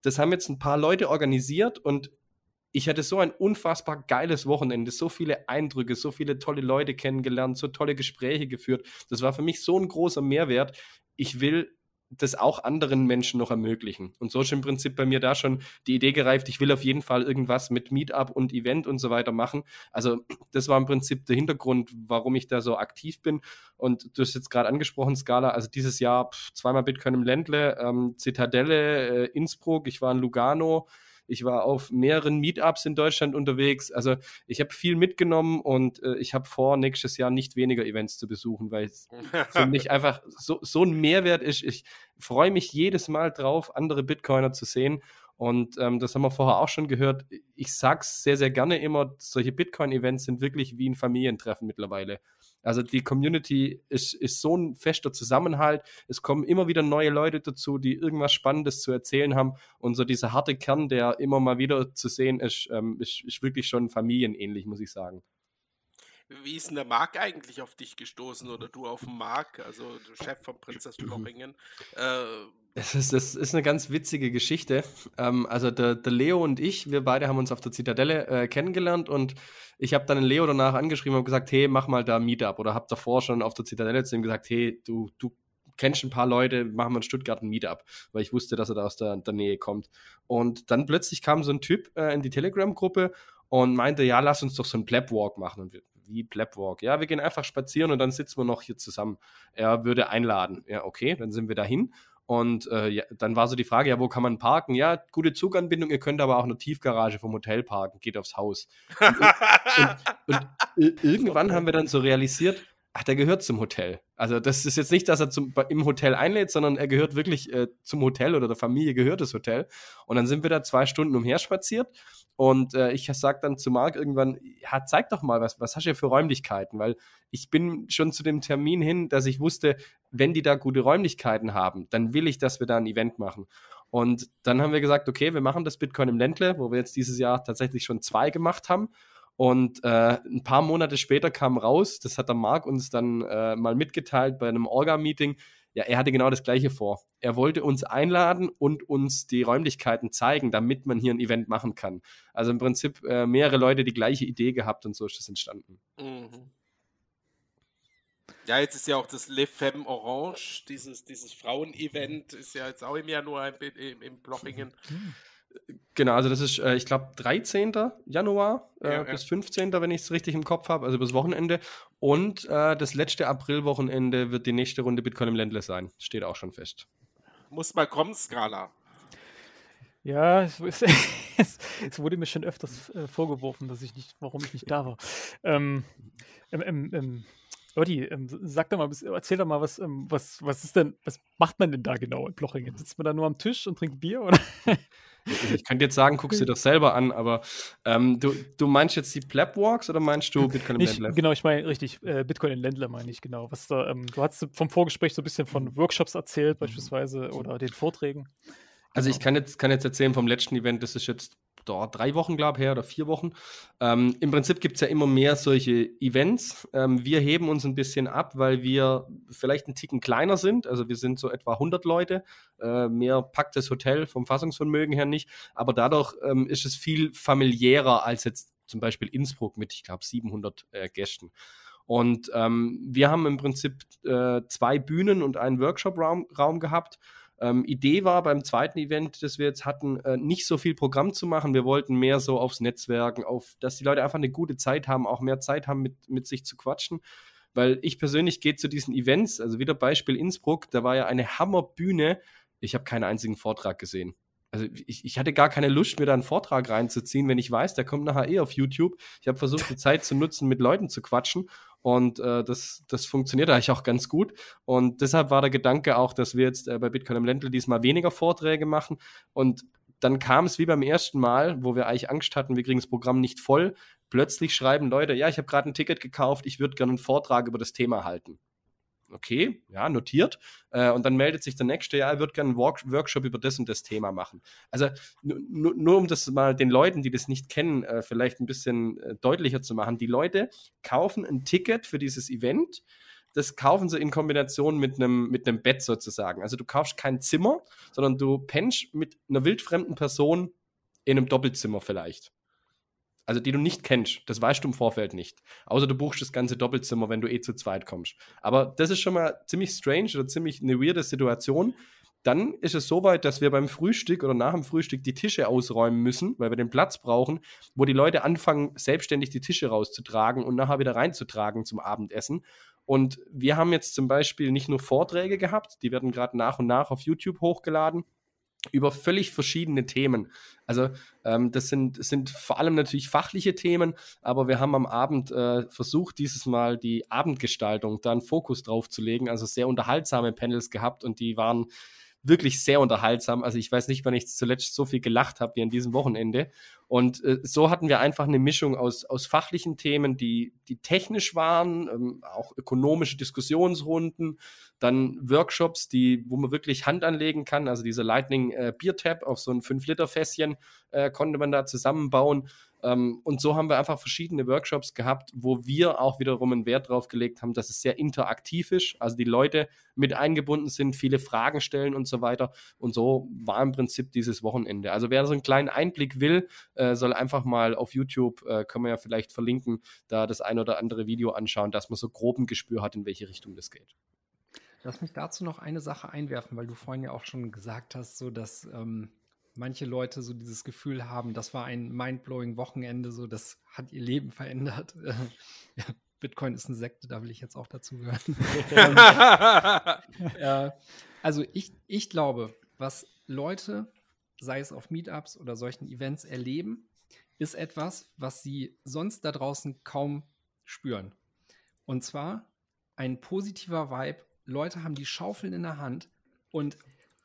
das haben jetzt ein paar Leute organisiert und ich hatte so ein unfassbar geiles Wochenende, so viele Eindrücke, so viele tolle Leute kennengelernt, so tolle Gespräche geführt. Das war für mich so ein großer Mehrwert. Ich will das auch anderen Menschen noch ermöglichen. Und so ist im Prinzip bei mir da schon die Idee gereift, ich will auf jeden Fall irgendwas mit Meetup und Event und so weiter machen. Also das war im Prinzip der Hintergrund, warum ich da so aktiv bin. Und du hast jetzt gerade angesprochen, Scala, also dieses Jahr pff, zweimal Bitcoin im Ländle, ähm, Zitadelle, äh, Innsbruck, ich war in Lugano, ich war auf mehreren Meetups in Deutschland unterwegs. Also ich habe viel mitgenommen und äh, ich habe vor, nächstes Jahr nicht weniger Events zu besuchen, weil es für mich einfach so, so ein Mehrwert ist. Ich freue mich jedes Mal drauf, andere Bitcoiner zu sehen. Und ähm, das haben wir vorher auch schon gehört. Ich sage es sehr, sehr gerne immer, solche Bitcoin-Events sind wirklich wie ein Familientreffen mittlerweile. Also die Community ist, ist so ein fester Zusammenhalt. Es kommen immer wieder neue Leute dazu, die irgendwas Spannendes zu erzählen haben. Und so dieser harte Kern, der immer mal wieder zu sehen ist, ähm, ist, ist wirklich schon familienähnlich, muss ich sagen. Wie ist denn der Marc eigentlich auf dich gestoßen oder du auf den Marc, also Chef von Prinzess Lochingen? Äh, das ist, das ist eine ganz witzige Geschichte. Ähm, also der, der, Leo und ich, wir beide haben uns auf der Zitadelle äh, kennengelernt und ich habe dann den Leo danach angeschrieben und gesagt, hey, mach mal da Meetup oder habe davor schon auf der Zitadelle zu ihm gesagt, hey, du, du kennst ein paar Leute, machen wir in Stuttgart ein Meetup, weil ich wusste, dass er da aus der, der Nähe kommt. Und dann plötzlich kam so ein Typ äh, in die Telegram-Gruppe und meinte, ja, lass uns doch so einen Plebwalk machen. Und wir, wie Plebwalk? Ja, wir gehen einfach spazieren und dann sitzen wir noch hier zusammen. Er würde einladen. Ja, okay, dann sind wir dahin. Und äh, ja, dann war so die Frage, ja, wo kann man parken? Ja, gute Zuganbindung, ihr könnt aber auch eine Tiefgarage vom Hotel parken, geht aufs Haus. Und, und, und irgendwann haben wir dann so realisiert, ach, der gehört zum Hotel. Also das ist jetzt nicht, dass er zum, im Hotel einlädt, sondern er gehört wirklich äh, zum Hotel oder der Familie gehört das Hotel. Und dann sind wir da zwei Stunden umherspaziert und äh, ich sag dann zu Marc irgendwann, ja, zeig doch mal, was, was hast du für Räumlichkeiten? Weil ich bin schon zu dem Termin hin, dass ich wusste, wenn die da gute Räumlichkeiten haben, dann will ich, dass wir da ein Event machen. Und dann haben wir gesagt, okay, wir machen das Bitcoin im Ländle, wo wir jetzt dieses Jahr tatsächlich schon zwei gemacht haben. Und äh, ein paar Monate später kam raus, das hat der Marc uns dann äh, mal mitgeteilt bei einem Orga-Meeting, ja, er hatte genau das Gleiche vor. Er wollte uns einladen und uns die Räumlichkeiten zeigen, damit man hier ein Event machen kann. Also im Prinzip äh, mehrere Leute die gleiche Idee gehabt und so ist das entstanden. Mhm. Ja, jetzt ist ja auch das Le Femme Orange, dieses, dieses Frauen-Event, ist ja jetzt auch im Januar in, in, in Blochingen. Mhm. Genau, also das ist, äh, ich glaube, 13. Januar äh, ja, bis 15., wenn ich es richtig im Kopf habe, also bis Wochenende. Und äh, das letzte Aprilwochenende wird die nächste Runde Bitcoin im Ländle sein. Steht auch schon fest. Muss mal kommen, Skala. Ja, es, es, es, wurde mir schon öfters äh, vorgeworfen, dass ich nicht, warum ich nicht da war. Ähm, ähm, ähm, Oddi, ähm, sag doch mal, erzähl doch mal, was, ähm, was, was ist denn, was macht man denn da genau in Blochingen? Sitzt man da nur am Tisch und trinkt Bier? Oder? Ich könnte jetzt sagen, guck sie doch selber an, aber ähm, du, du meinst jetzt die Plebwalks oder meinst du Bitcoin im Ländler? Genau, ich meine richtig, äh, Bitcoin im Ländler meine ich, genau. Was da, ähm, du hast vom Vorgespräch so ein bisschen von Workshops erzählt, beispielsweise, oder den Vorträgen. Also ich genau. kann jetzt, kann jetzt erzählen vom letzten Event, das ist jetzt dort drei Wochen, glaube ich, her oder vier Wochen. Ähm, Im Prinzip gibt es ja immer mehr solche Events. Ähm, wir heben uns ein bisschen ab, weil wir vielleicht einen Ticken kleiner sind. Also wir sind so etwa 100 Leute. Äh, mehr packt das Hotel vom Fassungsvermögen her nicht. Aber dadurch ähm, ist es viel familiärer als jetzt zum Beispiel Innsbruck mit, ich glaube, 700 äh, Gästen. Und ähm, wir haben im Prinzip äh, zwei Bühnen und einen Workshop-Raum Raum gehabt. Ähm, Idee war beim zweiten Event, das wir jetzt hatten, äh, nicht so viel Programm zu machen. Wir wollten mehr so aufs Netzwerken, auf, dass die Leute einfach eine gute Zeit haben, auch mehr Zeit haben, mit, mit sich zu quatschen. Weil ich persönlich gehe zu diesen Events, also wieder Beispiel Innsbruck, da war ja eine Hammerbühne. Ich habe keinen einzigen Vortrag gesehen also ich, ich hatte gar keine Lust, mir da einen Vortrag reinzuziehen, wenn ich weiß, der kommt nachher eh auf YouTube. Ich habe versucht, die Zeit zu nutzen, mit Leuten zu quatschen und äh, das, das funktioniert eigentlich auch ganz gut. Und deshalb war der Gedanke auch, dass wir jetzt äh, bei Bitcoin im Ländle diesmal weniger Vorträge machen. Und dann kam es wie beim ersten Mal, wo wir eigentlich Angst hatten, wir kriegen das Programm nicht voll. Plötzlich schreiben Leute, ja, ich habe gerade ein Ticket gekauft, ich würde gerne einen Vortrag über das Thema halten okay, ja, notiert. Äh, und dann meldet sich der Nächste, ja, er wird gerne einen Work Workshop über das und das Thema machen. Also nur um das mal den Leuten, die das nicht kennen, äh, vielleicht ein bisschen äh, deutlicher zu machen. Die Leute kaufen ein Ticket für dieses Event. Das kaufen sie in Kombination mit einem, mit einem Bett sozusagen. Also du kaufst kein Zimmer, sondern du pennst mit einer wildfremden Person in einem Doppelzimmer vielleicht also die du nicht kennst, das weißt du im Vorfeld nicht. Außer du buchst das ganze Doppelzimmer, wenn du eh zu zweit kommst. Aber das ist schon mal ziemlich strange oder ziemlich eine weirde Situation. dann ist es so weit, dass wir beim Frühstück oder nach dem Frühstück die Tische ausräumen müssen, weil wir den Platz brauchen, wo die Leute anfangen, selbstständig die Tische rauszutragen und nachher wieder reinzutragen zum Abendessen. Und wir haben jetzt zum Beispiel nicht nur Vorträge gehabt, die werden gerade nach und nach auf YouTube hochgeladen, über völlig verschiedene Themen. Also ähm, das sind, sind vor allem natürlich fachliche Themen, aber wir haben am Abend äh, versucht, dieses Mal die Abendgestaltung da einen Fokus drauf zu legen. Also sehr unterhaltsame Panels gehabt und die waren wirklich sehr unterhaltsam. Also ich weiß nicht, wann ich zuletzt so viel gelacht habe wie an diesem Wochenende. Und äh, so hatten wir einfach eine Mischung aus, aus fachlichen Themen, die, die technisch waren, ähm, auch ökonomische Diskussionsrunden, dann Workshops, die, wo man wirklich Hand anlegen kann. Also dieser Lightning äh, Beer Tap auf so ein 5-Liter-Fässchen äh, konnte man da zusammenbauen. Ähm, und so haben wir einfach verschiedene Workshops gehabt, wo wir auch wiederum einen Wert drauf gelegt haben, dass es sehr interaktiv ist, also die Leute mit eingebunden sind, viele Fragen stellen und so weiter. Und so war im Prinzip dieses Wochenende. Also wer so einen kleinen Einblick will, äh, soll einfach mal auf YouTube, äh, können wir ja vielleicht verlinken, da das ein oder andere Video anschauen, dass man so groben Gespür hat, in welche Richtung das geht. Lass mich dazu noch eine Sache einwerfen, weil du vorhin ja auch schon gesagt hast, so dass ähm, manche Leute so dieses Gefühl haben, das war ein mindblowing Wochenende, so das hat ihr Leben verändert. ja, Bitcoin ist eine Sekte, da will ich jetzt auch dazu gehören. äh, also ich, ich glaube, was Leute, sei es auf Meetups oder solchen Events erleben, ist etwas, was sie sonst da draußen kaum spüren. Und zwar ein positiver Vibe. Leute haben die Schaufeln in der Hand und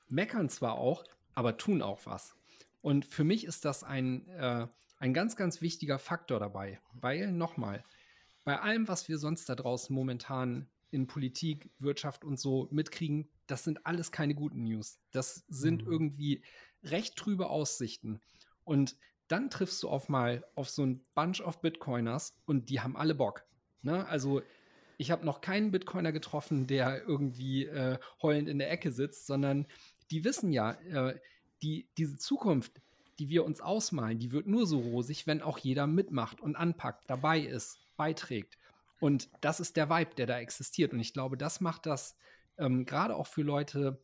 meckern zwar auch, aber tun auch was. Und für mich ist das ein, äh, ein ganz, ganz wichtiger Faktor dabei, weil nochmal, bei allem, was wir sonst da draußen momentan in Politik, Wirtschaft und so mitkriegen, das sind alles keine guten News. Das sind mhm. irgendwie recht trübe Aussichten. Und dann triffst du auf mal auf so ein Bunch of Bitcoiners und die haben alle Bock. Ne? Also ich habe noch keinen Bitcoiner getroffen, der irgendwie äh, heulend in der Ecke sitzt, sondern die wissen ja, äh, die, diese Zukunft, die wir uns ausmalen, die wird nur so rosig, wenn auch jeder mitmacht und anpackt, dabei ist, beiträgt. Und das ist der Vibe, der da existiert. Und ich glaube, das macht das ähm, gerade auch für Leute,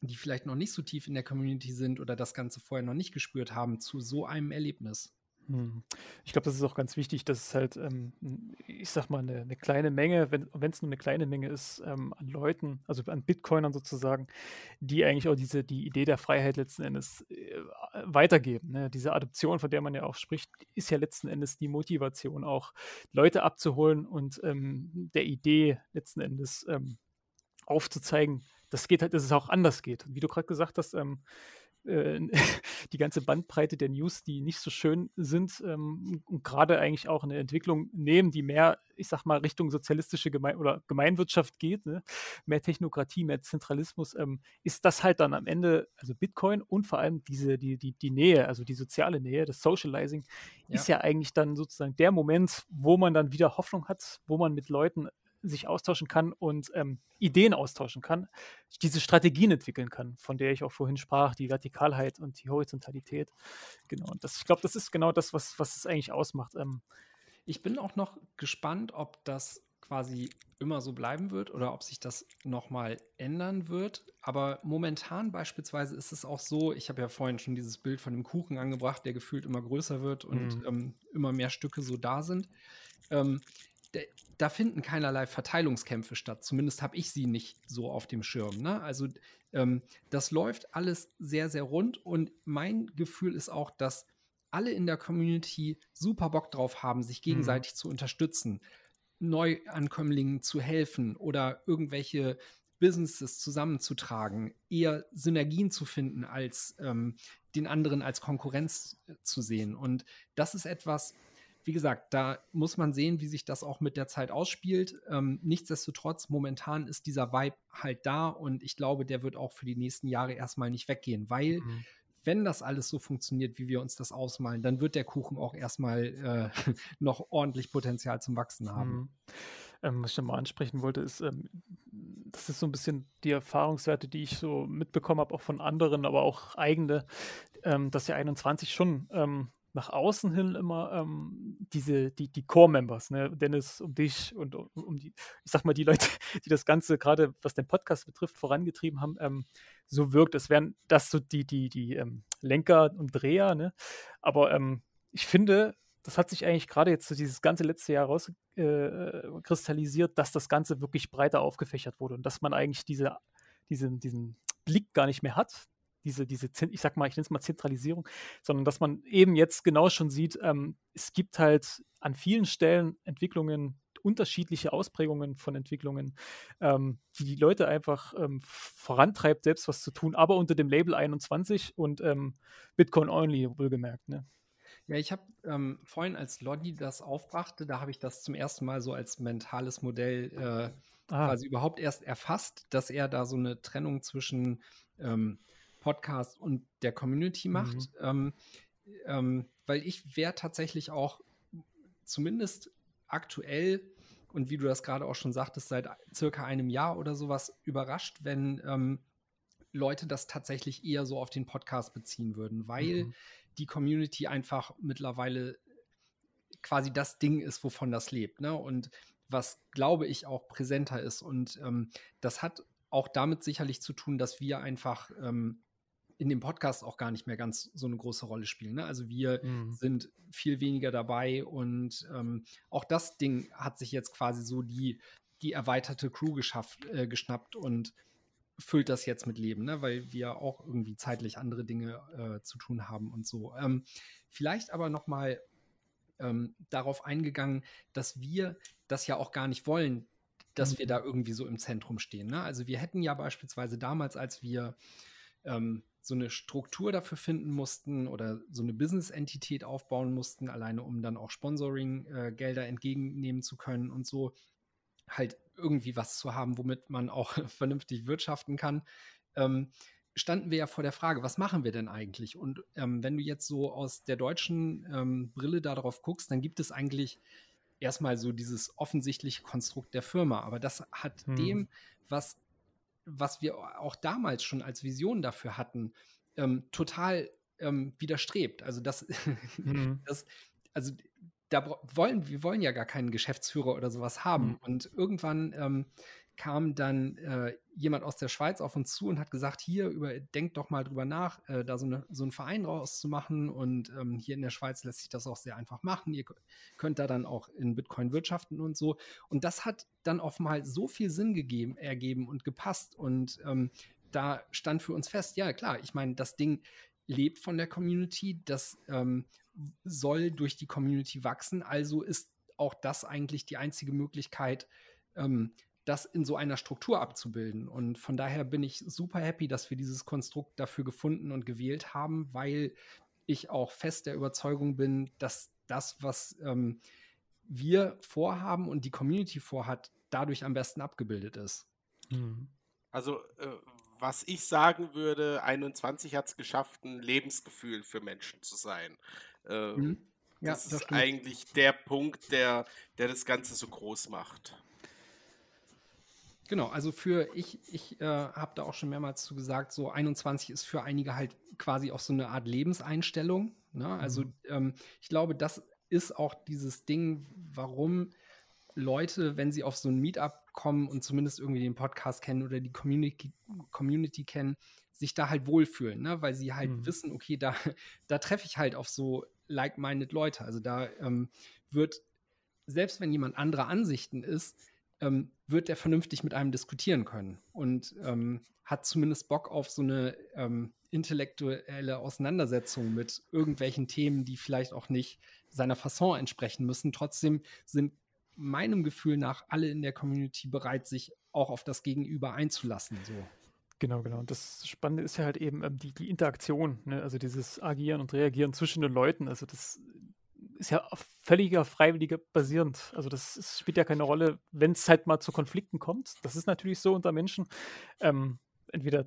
die vielleicht noch nicht so tief in der Community sind oder das Ganze vorher noch nicht gespürt haben, zu so einem Erlebnis. Hm. Ich glaube, das ist auch ganz wichtig, dass es halt, ähm, ich sag mal, eine, eine kleine Menge, wenn es nur eine kleine Menge ist, ähm, an Leuten, also an Bitcoinern sozusagen, die eigentlich auch diese, die Idee der Freiheit letzten Endes äh, weitergeben. Ne? Diese Adoption, von der man ja auch spricht, ist ja letzten Endes die Motivation, auch Leute abzuholen und ähm, der Idee letzten Endes ähm, aufzuzeigen, dass geht halt, dass es auch anders geht. Und wie du gerade gesagt hast, ähm, äh, die ganze Bandbreite der News, die nicht so schön sind ähm, und gerade eigentlich auch eine Entwicklung nehmen, die mehr, ich sag mal, Richtung sozialistische Geme oder Gemeinwirtschaft geht, ne? mehr Technokratie, mehr Zentralismus, ähm, ist das halt dann am Ende, also Bitcoin und vor allem diese, die, die, die Nähe, also die soziale Nähe, das Socializing, ja. ist ja eigentlich dann sozusagen der Moment, wo man dann wieder Hoffnung hat, wo man mit Leuten sich austauschen kann und ähm, Ideen austauschen kann, diese Strategien entwickeln kann, von der ich auch vorhin sprach, die Vertikalheit und die Horizontalität. Genau, und das, ich glaube, das ist genau das, was, was es eigentlich ausmacht. Ähm, ich bin auch noch gespannt, ob das quasi immer so bleiben wird oder ob sich das nochmal ändern wird. Aber momentan beispielsweise ist es auch so, ich habe ja vorhin schon dieses Bild von dem Kuchen angebracht, der gefühlt immer größer wird und mhm. ähm, immer mehr Stücke so da sind. Ähm, da finden keinerlei Verteilungskämpfe statt. Zumindest habe ich sie nicht so auf dem Schirm. Ne? Also ähm, das läuft alles sehr, sehr rund und mein Gefühl ist auch, dass alle in der Community super Bock drauf haben, sich mhm. gegenseitig mhm. zu unterstützen, Neuankömmlingen zu helfen oder irgendwelche Businesses zusammenzutragen, eher Synergien zu finden, als ähm, den anderen als Konkurrenz äh, zu sehen. Und das ist etwas, wie gesagt, da muss man sehen, wie sich das auch mit der Zeit ausspielt. Ähm, nichtsdestotrotz, momentan ist dieser Vibe halt da und ich glaube, der wird auch für die nächsten Jahre erstmal nicht weggehen, weil mhm. wenn das alles so funktioniert, wie wir uns das ausmalen, dann wird der Kuchen auch erstmal äh, noch ordentlich Potenzial zum Wachsen haben. Mhm. Ähm, was ich nochmal ansprechen wollte, ist, ähm, das ist so ein bisschen die Erfahrungswerte, die ich so mitbekommen habe, auch von anderen, aber auch eigene, ähm, dass ja 21 schon ähm, nach außen hin immer ähm, diese, die, die Core-Members, ne? Dennis, um dich und um, um, die, ich sag mal, die Leute, die das Ganze gerade, was den Podcast betrifft, vorangetrieben haben, ähm, so wirkt. Es wären das so die, die, die ähm, Lenker und Dreher, ne? Aber ähm, ich finde, das hat sich eigentlich gerade jetzt so dieses ganze letzte Jahr rauskristallisiert, äh, dass das Ganze wirklich breiter aufgefächert wurde und dass man eigentlich diese, diesen, diesen Blick gar nicht mehr hat, diese, diese, ich sag mal, ich nenne es mal Zentralisierung, sondern dass man eben jetzt genau schon sieht, ähm, es gibt halt an vielen Stellen Entwicklungen, unterschiedliche Ausprägungen von Entwicklungen, ähm, die die Leute einfach ähm, vorantreibt, selbst was zu tun, aber unter dem Label 21 und ähm, Bitcoin only, wohlgemerkt. Ne? Ja, ich habe ähm, vorhin, als Lodi das aufbrachte, da habe ich das zum ersten Mal so als mentales Modell äh, ah. quasi überhaupt erst erfasst, dass er da so eine Trennung zwischen ähm, Podcast und der Community macht. Mhm. Ähm, ähm, weil ich wäre tatsächlich auch zumindest aktuell und wie du das gerade auch schon sagtest, seit circa einem Jahr oder sowas überrascht, wenn ähm, Leute das tatsächlich eher so auf den Podcast beziehen würden, weil mhm. die Community einfach mittlerweile quasi das Ding ist, wovon das lebt. Ne? Und was, glaube ich, auch präsenter ist. Und ähm, das hat auch damit sicherlich zu tun, dass wir einfach ähm, in dem Podcast auch gar nicht mehr ganz so eine große Rolle spielen. Ne? Also wir mhm. sind viel weniger dabei und ähm, auch das Ding hat sich jetzt quasi so die, die erweiterte Crew geschafft, äh, geschnappt und füllt das jetzt mit Leben, ne? weil wir auch irgendwie zeitlich andere Dinge äh, zu tun haben und so. Ähm, vielleicht aber noch mal ähm, darauf eingegangen, dass wir das ja auch gar nicht wollen, dass mhm. wir da irgendwie so im Zentrum stehen. Ne? Also wir hätten ja beispielsweise damals, als wir ähm, so eine Struktur dafür finden mussten oder so eine Business-Entität aufbauen mussten, alleine um dann auch Sponsoring-Gelder äh, entgegennehmen zu können und so halt irgendwie was zu haben, womit man auch vernünftig wirtschaften kann, ähm, standen wir ja vor der Frage, was machen wir denn eigentlich? Und ähm, wenn du jetzt so aus der deutschen ähm, Brille darauf guckst, dann gibt es eigentlich erstmal so dieses offensichtliche Konstrukt der Firma, aber das hat hm. dem, was was wir auch damals schon als Vision dafür hatten, ähm, total ähm, widerstrebt. Also das, mhm. das, also da wollen wir wollen ja gar keinen Geschäftsführer oder sowas haben. Mhm. Und irgendwann ähm, kam dann äh, jemand aus der Schweiz auf uns zu und hat gesagt, hier, über, denkt doch mal drüber nach, äh, da so, eine, so einen Verein rauszumachen. Und ähm, hier in der Schweiz lässt sich das auch sehr einfach machen. Ihr könnt da dann auch in Bitcoin wirtschaften und so. Und das hat dann offenbar so viel Sinn gegeben, ergeben und gepasst. Und ähm, da stand für uns fest, ja klar, ich meine, das Ding lebt von der Community, das ähm, soll durch die Community wachsen. Also ist auch das eigentlich die einzige Möglichkeit, ähm, das in so einer Struktur abzubilden. Und von daher bin ich super happy, dass wir dieses Konstrukt dafür gefunden und gewählt haben, weil ich auch fest der Überzeugung bin, dass das, was ähm, wir vorhaben und die Community vorhat, dadurch am besten abgebildet ist. Mhm. Also, äh, was ich sagen würde, 21 hat es geschafft, ein Lebensgefühl für Menschen zu sein. Äh, mhm. ja, das, das ist stimmt. eigentlich der Punkt, der, der das Ganze so groß macht. Genau, also für ich, ich äh, habe da auch schon mehrmals zu gesagt, so 21 ist für einige halt quasi auch so eine Art Lebenseinstellung. Ne? Also mhm. ähm, ich glaube, das ist auch dieses Ding, warum Leute, wenn sie auf so ein Meetup kommen und zumindest irgendwie den Podcast kennen oder die Community, Community kennen, sich da halt wohlfühlen, ne? weil sie halt mhm. wissen, okay, da, da treffe ich halt auf so like-minded Leute. Also da ähm, wird, selbst wenn jemand anderer Ansichten ist, ähm, wird er vernünftig mit einem diskutieren können und ähm, hat zumindest Bock auf so eine ähm, intellektuelle Auseinandersetzung mit irgendwelchen Themen, die vielleicht auch nicht seiner Fasson entsprechen müssen. Trotzdem sind meinem Gefühl nach alle in der Community bereit, sich auch auf das Gegenüber einzulassen. So. Genau, genau. Und das Spannende ist ja halt eben ähm, die, die Interaktion, ne? also dieses Agieren und Reagieren zwischen den Leuten. Also das ist ja auf völliger freiwilliger basierend. Also das ist, spielt ja keine Rolle, wenn es halt mal zu Konflikten kommt. Das ist natürlich so unter Menschen. Ähm, entweder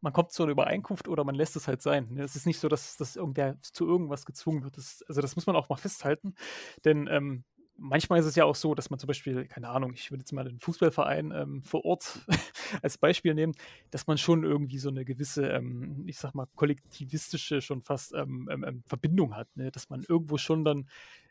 man kommt zu einer Übereinkunft oder man lässt es halt sein. Ne? Es ist nicht so, dass, dass irgendwer zu irgendwas gezwungen wird. Das, also das muss man auch mal festhalten. Denn ähm, manchmal ist es ja auch so, dass man zum Beispiel, keine Ahnung, ich würde jetzt mal den Fußballverein ähm, vor Ort als Beispiel nehmen, dass man schon irgendwie so eine gewisse, ähm, ich sag mal, kollektivistische schon fast ähm, ähm, ähm Verbindung hat, ne? dass man irgendwo schon dann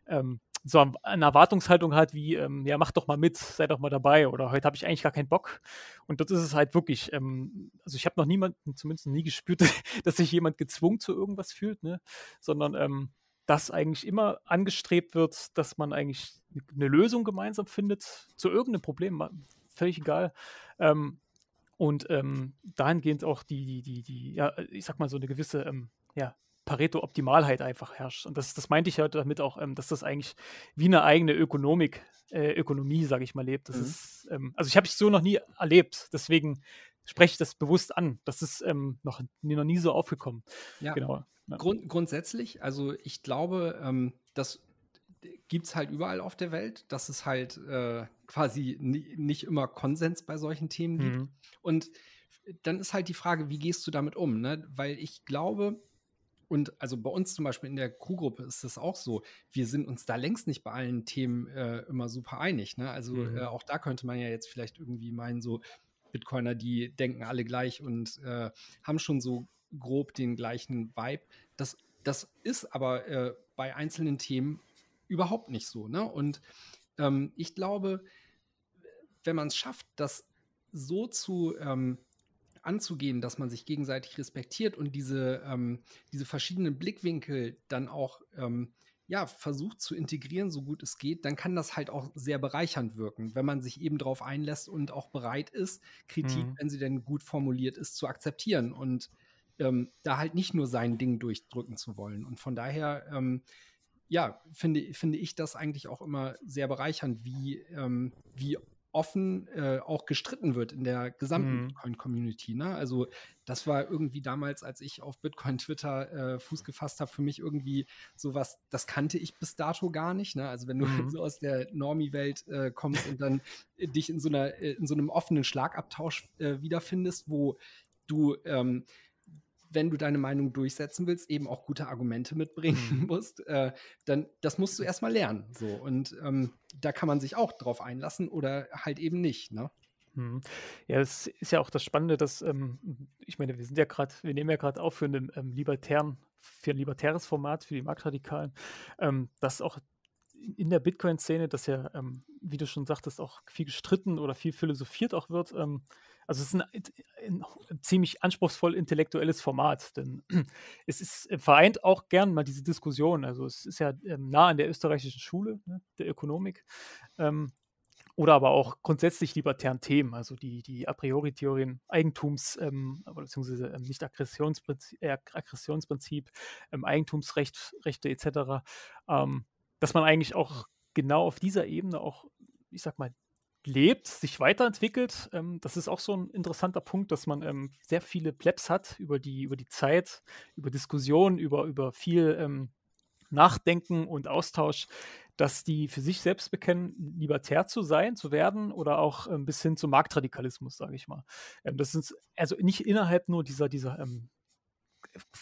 ähm, so eine Erwartungshaltung hat wie, ja, mach doch mal mit, sei doch mal dabei oder heute habe ich eigentlich gar keinen Bock. Und dort ist es halt wirklich, also ich habe noch niemanden, zumindest nie gespürt, dass sich jemand gezwungen zu irgendwas fühlt, ne? sondern dass eigentlich immer angestrebt wird, dass man eigentlich eine Lösung gemeinsam findet zu irgendeinem Problem, völlig egal. Ähm, und ähm, dahingehend auch die, die, die, die, ja, ich sag mal, so eine gewisse, ähm, ja, Pareto-Optimalheit einfach herrscht. Und das, das meinte ich ja damit auch, ähm, dass das eigentlich wie eine eigene Ökonomik, äh, Ökonomie, sage ich mal, lebt. Das mhm. ist, ähm, also ich habe es so noch nie erlebt, deswegen spreche ich das bewusst an. Das ist ähm, noch, noch nie so aufgekommen. Ja. Genau. Grund, grundsätzlich, also ich glaube, ähm, das gibt es halt überall auf der Welt, dass es halt äh, quasi nicht immer Konsens bei solchen Themen gibt. Mhm. Und dann ist halt die Frage, wie gehst du damit um? Ne? Weil ich glaube, und also bei uns zum Beispiel in der Crew-Gruppe ist es auch so, wir sind uns da längst nicht bei allen Themen äh, immer super einig. Ne? Also mhm. äh, auch da könnte man ja jetzt vielleicht irgendwie meinen, so Bitcoiner, die denken alle gleich und äh, haben schon so grob den gleichen Vibe. Das, das ist aber äh, bei einzelnen Themen überhaupt nicht so. Ne? Und ähm, ich glaube, wenn man es schafft, das so zu ähm, anzugehen, dass man sich gegenseitig respektiert und diese, ähm, diese verschiedenen Blickwinkel dann auch ähm, ja, versucht zu integrieren, so gut es geht, dann kann das halt auch sehr bereichernd wirken, wenn man sich eben darauf einlässt und auch bereit ist, Kritik, mhm. wenn sie denn gut formuliert ist, zu akzeptieren. Und ähm, da halt nicht nur sein Ding durchdrücken zu wollen. Und von daher, ähm, ja, finde, finde ich das eigentlich auch immer sehr bereichernd, wie, ähm, wie offen äh, auch gestritten wird in der gesamten mhm. Bitcoin-Community. Ne? Also das war irgendwie damals, als ich auf Bitcoin-Twitter äh, Fuß gefasst habe, für mich irgendwie sowas, das kannte ich bis dato gar nicht. Ne? Also wenn du mhm. so aus der Normie-Welt äh, kommst und dann dich in so, einer, äh, in so einem offenen Schlagabtausch äh, wiederfindest, wo du ähm, wenn du deine Meinung durchsetzen willst, eben auch gute Argumente mitbringen mhm. musst, äh, dann das musst du erstmal lernen. So. Und ähm, da kann man sich auch drauf einlassen oder halt eben nicht. Ne? Mhm. Ja, es ist ja auch das Spannende, dass, ähm, ich meine, wir sind ja gerade, wir nehmen ja gerade auf für einen ähm, libertären, für ein libertäres Format, für die Marktradikalen, ähm, dass auch in der Bitcoin-Szene, dass ja, ähm, wie du schon sagtest, auch viel gestritten oder viel philosophiert auch wird. Ähm, also es ist ein, ein, ziemlich anspruchsvoll intellektuelles Format, denn es ist äh, vereint auch gern mal diese Diskussion. Also es ist ja ähm, nah an der österreichischen Schule, ne, der Ökonomik. Ähm, oder aber auch grundsätzlich libertären Themen, also die, die a priori Theorien Eigentums, ähm, beziehungsweise ähm, nicht Aggressionsprinzip, äh, Aggressionsprinzip ähm, Eigentumsrecht, Rechte etc., ähm, dass man eigentlich auch genau auf dieser Ebene auch, ich sag mal, lebt, sich weiterentwickelt. Ähm, das ist auch so ein interessanter Punkt, dass man ähm, sehr viele Plebs hat über die, über die Zeit, über Diskussionen, über, über viel ähm, Nachdenken und Austausch, dass die für sich selbst bekennen, libertär zu sein, zu werden oder auch ähm, bis hin zum Marktradikalismus, sage ich mal. Ähm, das ist also nicht innerhalb nur dieser, dieser ähm,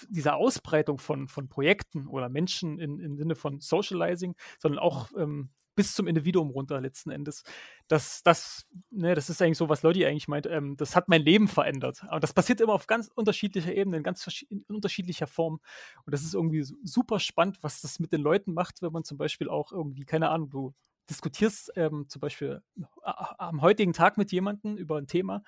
dieser Ausbreitung von, von Projekten oder Menschen in, im Sinne von Socializing, sondern auch ähm, bis zum Individuum runter letzten Endes. Das, das, ne, das ist eigentlich so, was Lodi eigentlich meint. Ähm, das hat mein Leben verändert. Aber das passiert immer auf ganz unterschiedlicher Ebene, in ganz in unterschiedlicher Form. Und das ist irgendwie super spannend, was das mit den Leuten macht, wenn man zum Beispiel auch irgendwie, keine Ahnung, du diskutierst ähm, zum Beispiel am heutigen Tag mit jemandem über ein Thema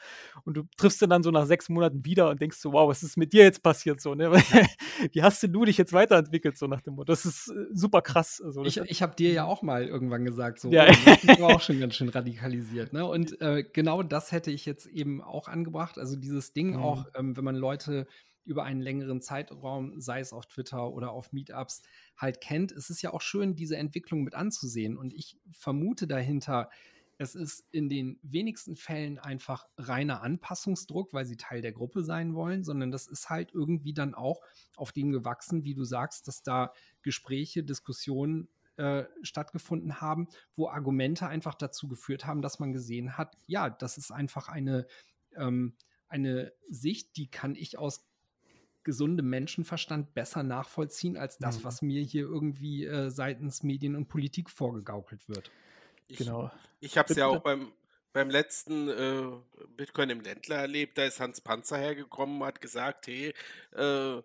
und du triffst ihn dann so nach sechs Monaten wieder und denkst so, wow, was ist mit dir jetzt passiert so, ne? Wie hast denn du dich jetzt weiterentwickelt, so nach dem Motto? Das ist äh, super krass. Also, ich ich habe dir ja auch mal irgendwann gesagt, so, ja. das war auch schon ganz schön radikalisiert, ne? Und äh, genau das hätte ich jetzt eben auch angebracht. Also dieses Ding mhm. auch, ähm, wenn man Leute über einen längeren Zeitraum, sei es auf Twitter oder auf Meetups, halt kennt. Es ist ja auch schön, diese Entwicklung mit anzusehen. Und ich vermute dahinter, es ist in den wenigsten Fällen einfach reiner Anpassungsdruck, weil sie Teil der Gruppe sein wollen, sondern das ist halt irgendwie dann auch auf dem gewachsen, wie du sagst, dass da Gespräche, Diskussionen äh, stattgefunden haben, wo Argumente einfach dazu geführt haben, dass man gesehen hat, ja, das ist einfach eine, ähm, eine Sicht, die kann ich aus gesunde Menschenverstand besser nachvollziehen als das, Mhm. was mir hier irgendwie äh, seitens Medien und Politik vorgegaukelt wird. Ich, Genau. Ich habe es ja auch beim, beim letzten äh, Bitcoin im Ländler erlebt. Da ist Hans Panzer hergekommen, hat gesagt, hey, äh,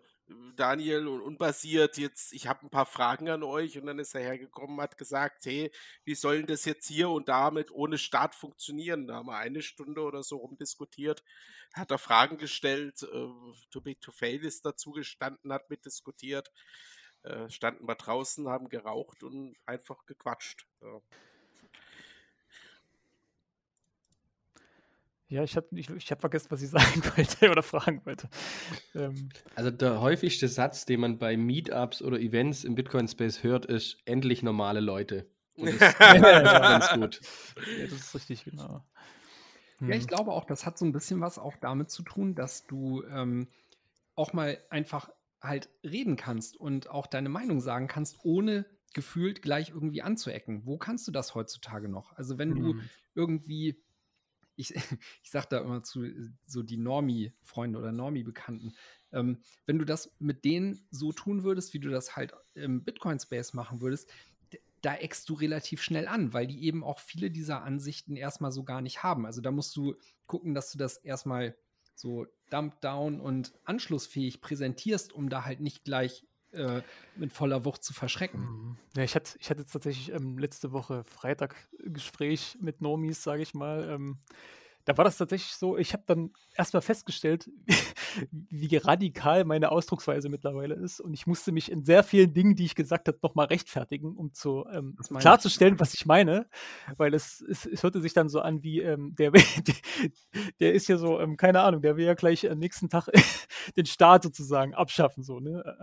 Daniel und unbasiert, jetzt, ich habe ein paar Fragen an euch. Und dann ist er hergekommen, hat gesagt, hey, wie soll denn das jetzt hier und damit ohne Start funktionieren? Da haben wir eine Stunde oder so rumdiskutiert. Hat er Fragen gestellt, äh, Too Big to Fail ist dazu gestanden, hat mitdiskutiert. Äh, standen wir draußen, haben geraucht und einfach gequatscht. Ja. Ja, ich habe ich, ich hab vergessen, was ich sagen wollte oder fragen wollte. Ähm, Also der häufigste Satz, den man bei Meetups oder Events im Bitcoin-Space hört, ist endlich normale Leute. Und das ist ganz gut. ja, das ist richtig, genau. Ja, ich Hm. glaube auch, das hat so ein bisschen was auch damit zu tun, dass du ähm, auch mal einfach halt reden kannst und auch deine Meinung sagen kannst, ohne gefühlt gleich irgendwie anzuecken. Wo kannst du das heutzutage noch? Also wenn du Hm. irgendwie, ich, ich sag da immer zu so die Normie-Freunde oder Normie-Bekannten, ähm, wenn du das mit denen so tun würdest, wie du das halt im Bitcoin-Space machen würdest, da eckst du relativ schnell an, weil die eben auch viele dieser Ansichten erstmal so gar nicht haben. Also da musst du gucken, dass du das erstmal so dump down und anschlussfähig präsentierst, um da halt nicht gleich äh, mit voller Wucht zu verschrecken. Mhm. Ja, ich hatte, ich hatte jetzt tatsächlich ähm, letzte Woche Freitag Gespräch mit Normis, sage ich mal. Ähm, da war das tatsächlich so, ich habe dann erstmal festgestellt, wie radikal meine Ausdrucksweise mittlerweile ist. Und ich musste mich in sehr vielen Dingen, die ich gesagt habe, nochmal rechtfertigen, um zu ähm, meine ich. klarzustellen, was ich meine. Weil es, es, es hörte sich dann so an wie, ähm, der, der ist ja so, ähm, keine Ahnung, der will ja gleich am nächsten Tag den Staat sozusagen abschaffen. So, ne?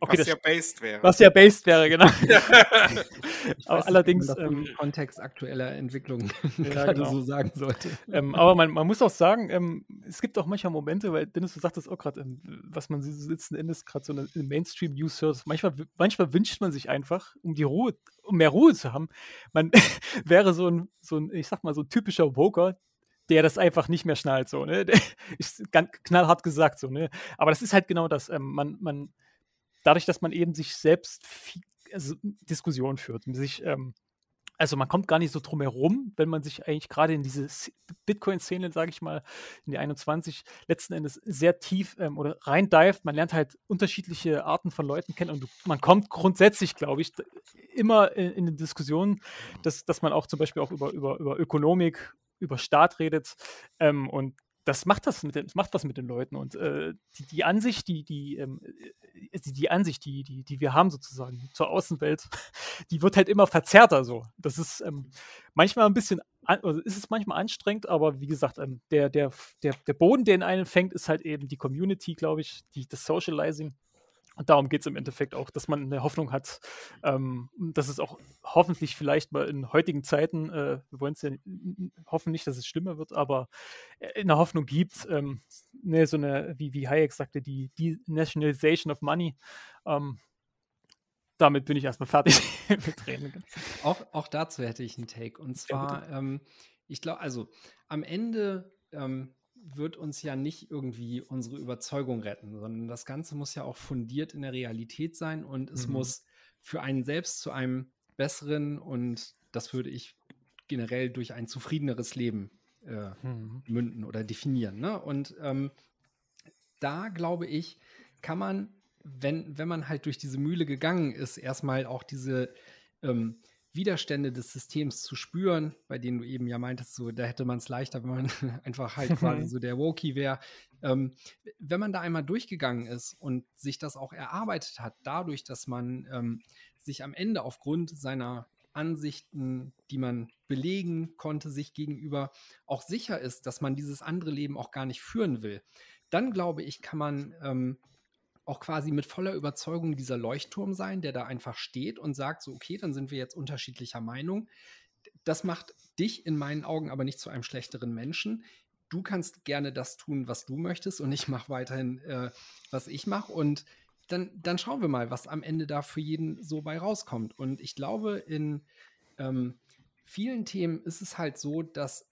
Okay, was das ja based wäre. was ja based wäre, genau. Ich aber weiß nicht, allerdings, das ähm, im Kontext aktueller Entwicklung Ja, gerade genau. so sagen sollte. ähm, aber man, man muss auch sagen, ähm, es gibt auch manchmal Momente, weil Dennis, du sagtest auch gerade, ähm, was man so letzten Endes gerade so eine, eine Mainstream-News hört, manchmal, manchmal wünscht man sich einfach, um die Ruhe, um mehr Ruhe zu haben, man wäre so ein, so ein, ich sag mal, so ein typischer Woker, der das einfach nicht mehr schnallt, so, ne? Ist ganz knallhart gesagt, so, ne? Aber das ist halt genau das, ähm, man, man, dadurch, dass man eben sich selbst viel, also Diskussion führt, und sich, ähm, also man kommt gar nicht so drum herum, wenn man sich eigentlich gerade in diese Bitcoin-Szene, sage ich mal, in die 21 letzten Endes sehr tief ähm, oder rein dived. Man lernt halt unterschiedliche Arten von Leuten kennen und man kommt grundsätzlich, glaube ich, immer in, in den Diskussionen, dass, dass man auch zum Beispiel auch über, über, über Ökonomik, über Staat redet ähm, und das macht das mit den, das macht was mit den Leuten und äh, die, die Ansicht, die die, ähm, äh, die die Ansicht, die die die wir haben sozusagen zur Außenwelt, die wird halt immer verzerrter so. Das ist ähm, manchmal ein bisschen, also ist es manchmal anstrengend, aber wie gesagt, ähm, der der der der Boden, der in einen fängt, ist halt eben die Community, glaube ich, die das Socializing. Und darum geht es im Endeffekt auch, dass man eine Hoffnung hat, ähm, dass es auch hoffentlich vielleicht mal in heutigen Zeiten, äh, wir wollen es ja hoffen nicht, dass es schlimmer wird, aber äh, eine Hoffnung gibt, ähm, ne, so eine, wie, wie Hayek sagte, die, die Nationalization of Money. Ähm, damit bin ich erstmal fertig mit Reden. Auch, auch dazu hätte ich einen Take. Und zwar, ähm, ich glaube, also am Ende ähm, wird uns ja nicht irgendwie unsere Überzeugung retten, sondern das Ganze muss ja auch fundiert in der Realität sein und es Mhm. muss für einen selbst zu einem besseren und das würde ich generell durch ein zufriedeneres Leben äh, Mhm. münden oder definieren. Ne? Und ähm, da glaube ich, kann man, wenn, wenn man halt durch diese Mühle gegangen ist, erstmal auch diese ähm, Widerstände des Systems zu spüren, bei denen du eben ja meintest, so, da hätte man es leichter, wenn man einfach halt quasi so der Woki wäre. Ähm, wenn man da einmal durchgegangen ist und sich das auch erarbeitet hat, dadurch, dass man ähm, sich am Ende aufgrund seiner Ansichten, die man belegen konnte, sich gegenüber auch sicher ist, dass man dieses andere Leben auch gar nicht führen will, dann glaube ich, kann man ähm, auch quasi mit voller Überzeugung dieser Leuchtturm sein, der da einfach steht und sagt, so, okay, dann sind wir jetzt unterschiedlicher Meinung. Das macht dich in meinen Augen aber nicht zu einem schlechteren Menschen. Du kannst gerne das tun, was du möchtest und ich mache weiterhin, äh, was ich mache. Und dann, dann schauen wir mal, was am Ende da für jeden so bei rauskommt. Und ich glaube, in ähm, vielen Themen ist es halt so, dass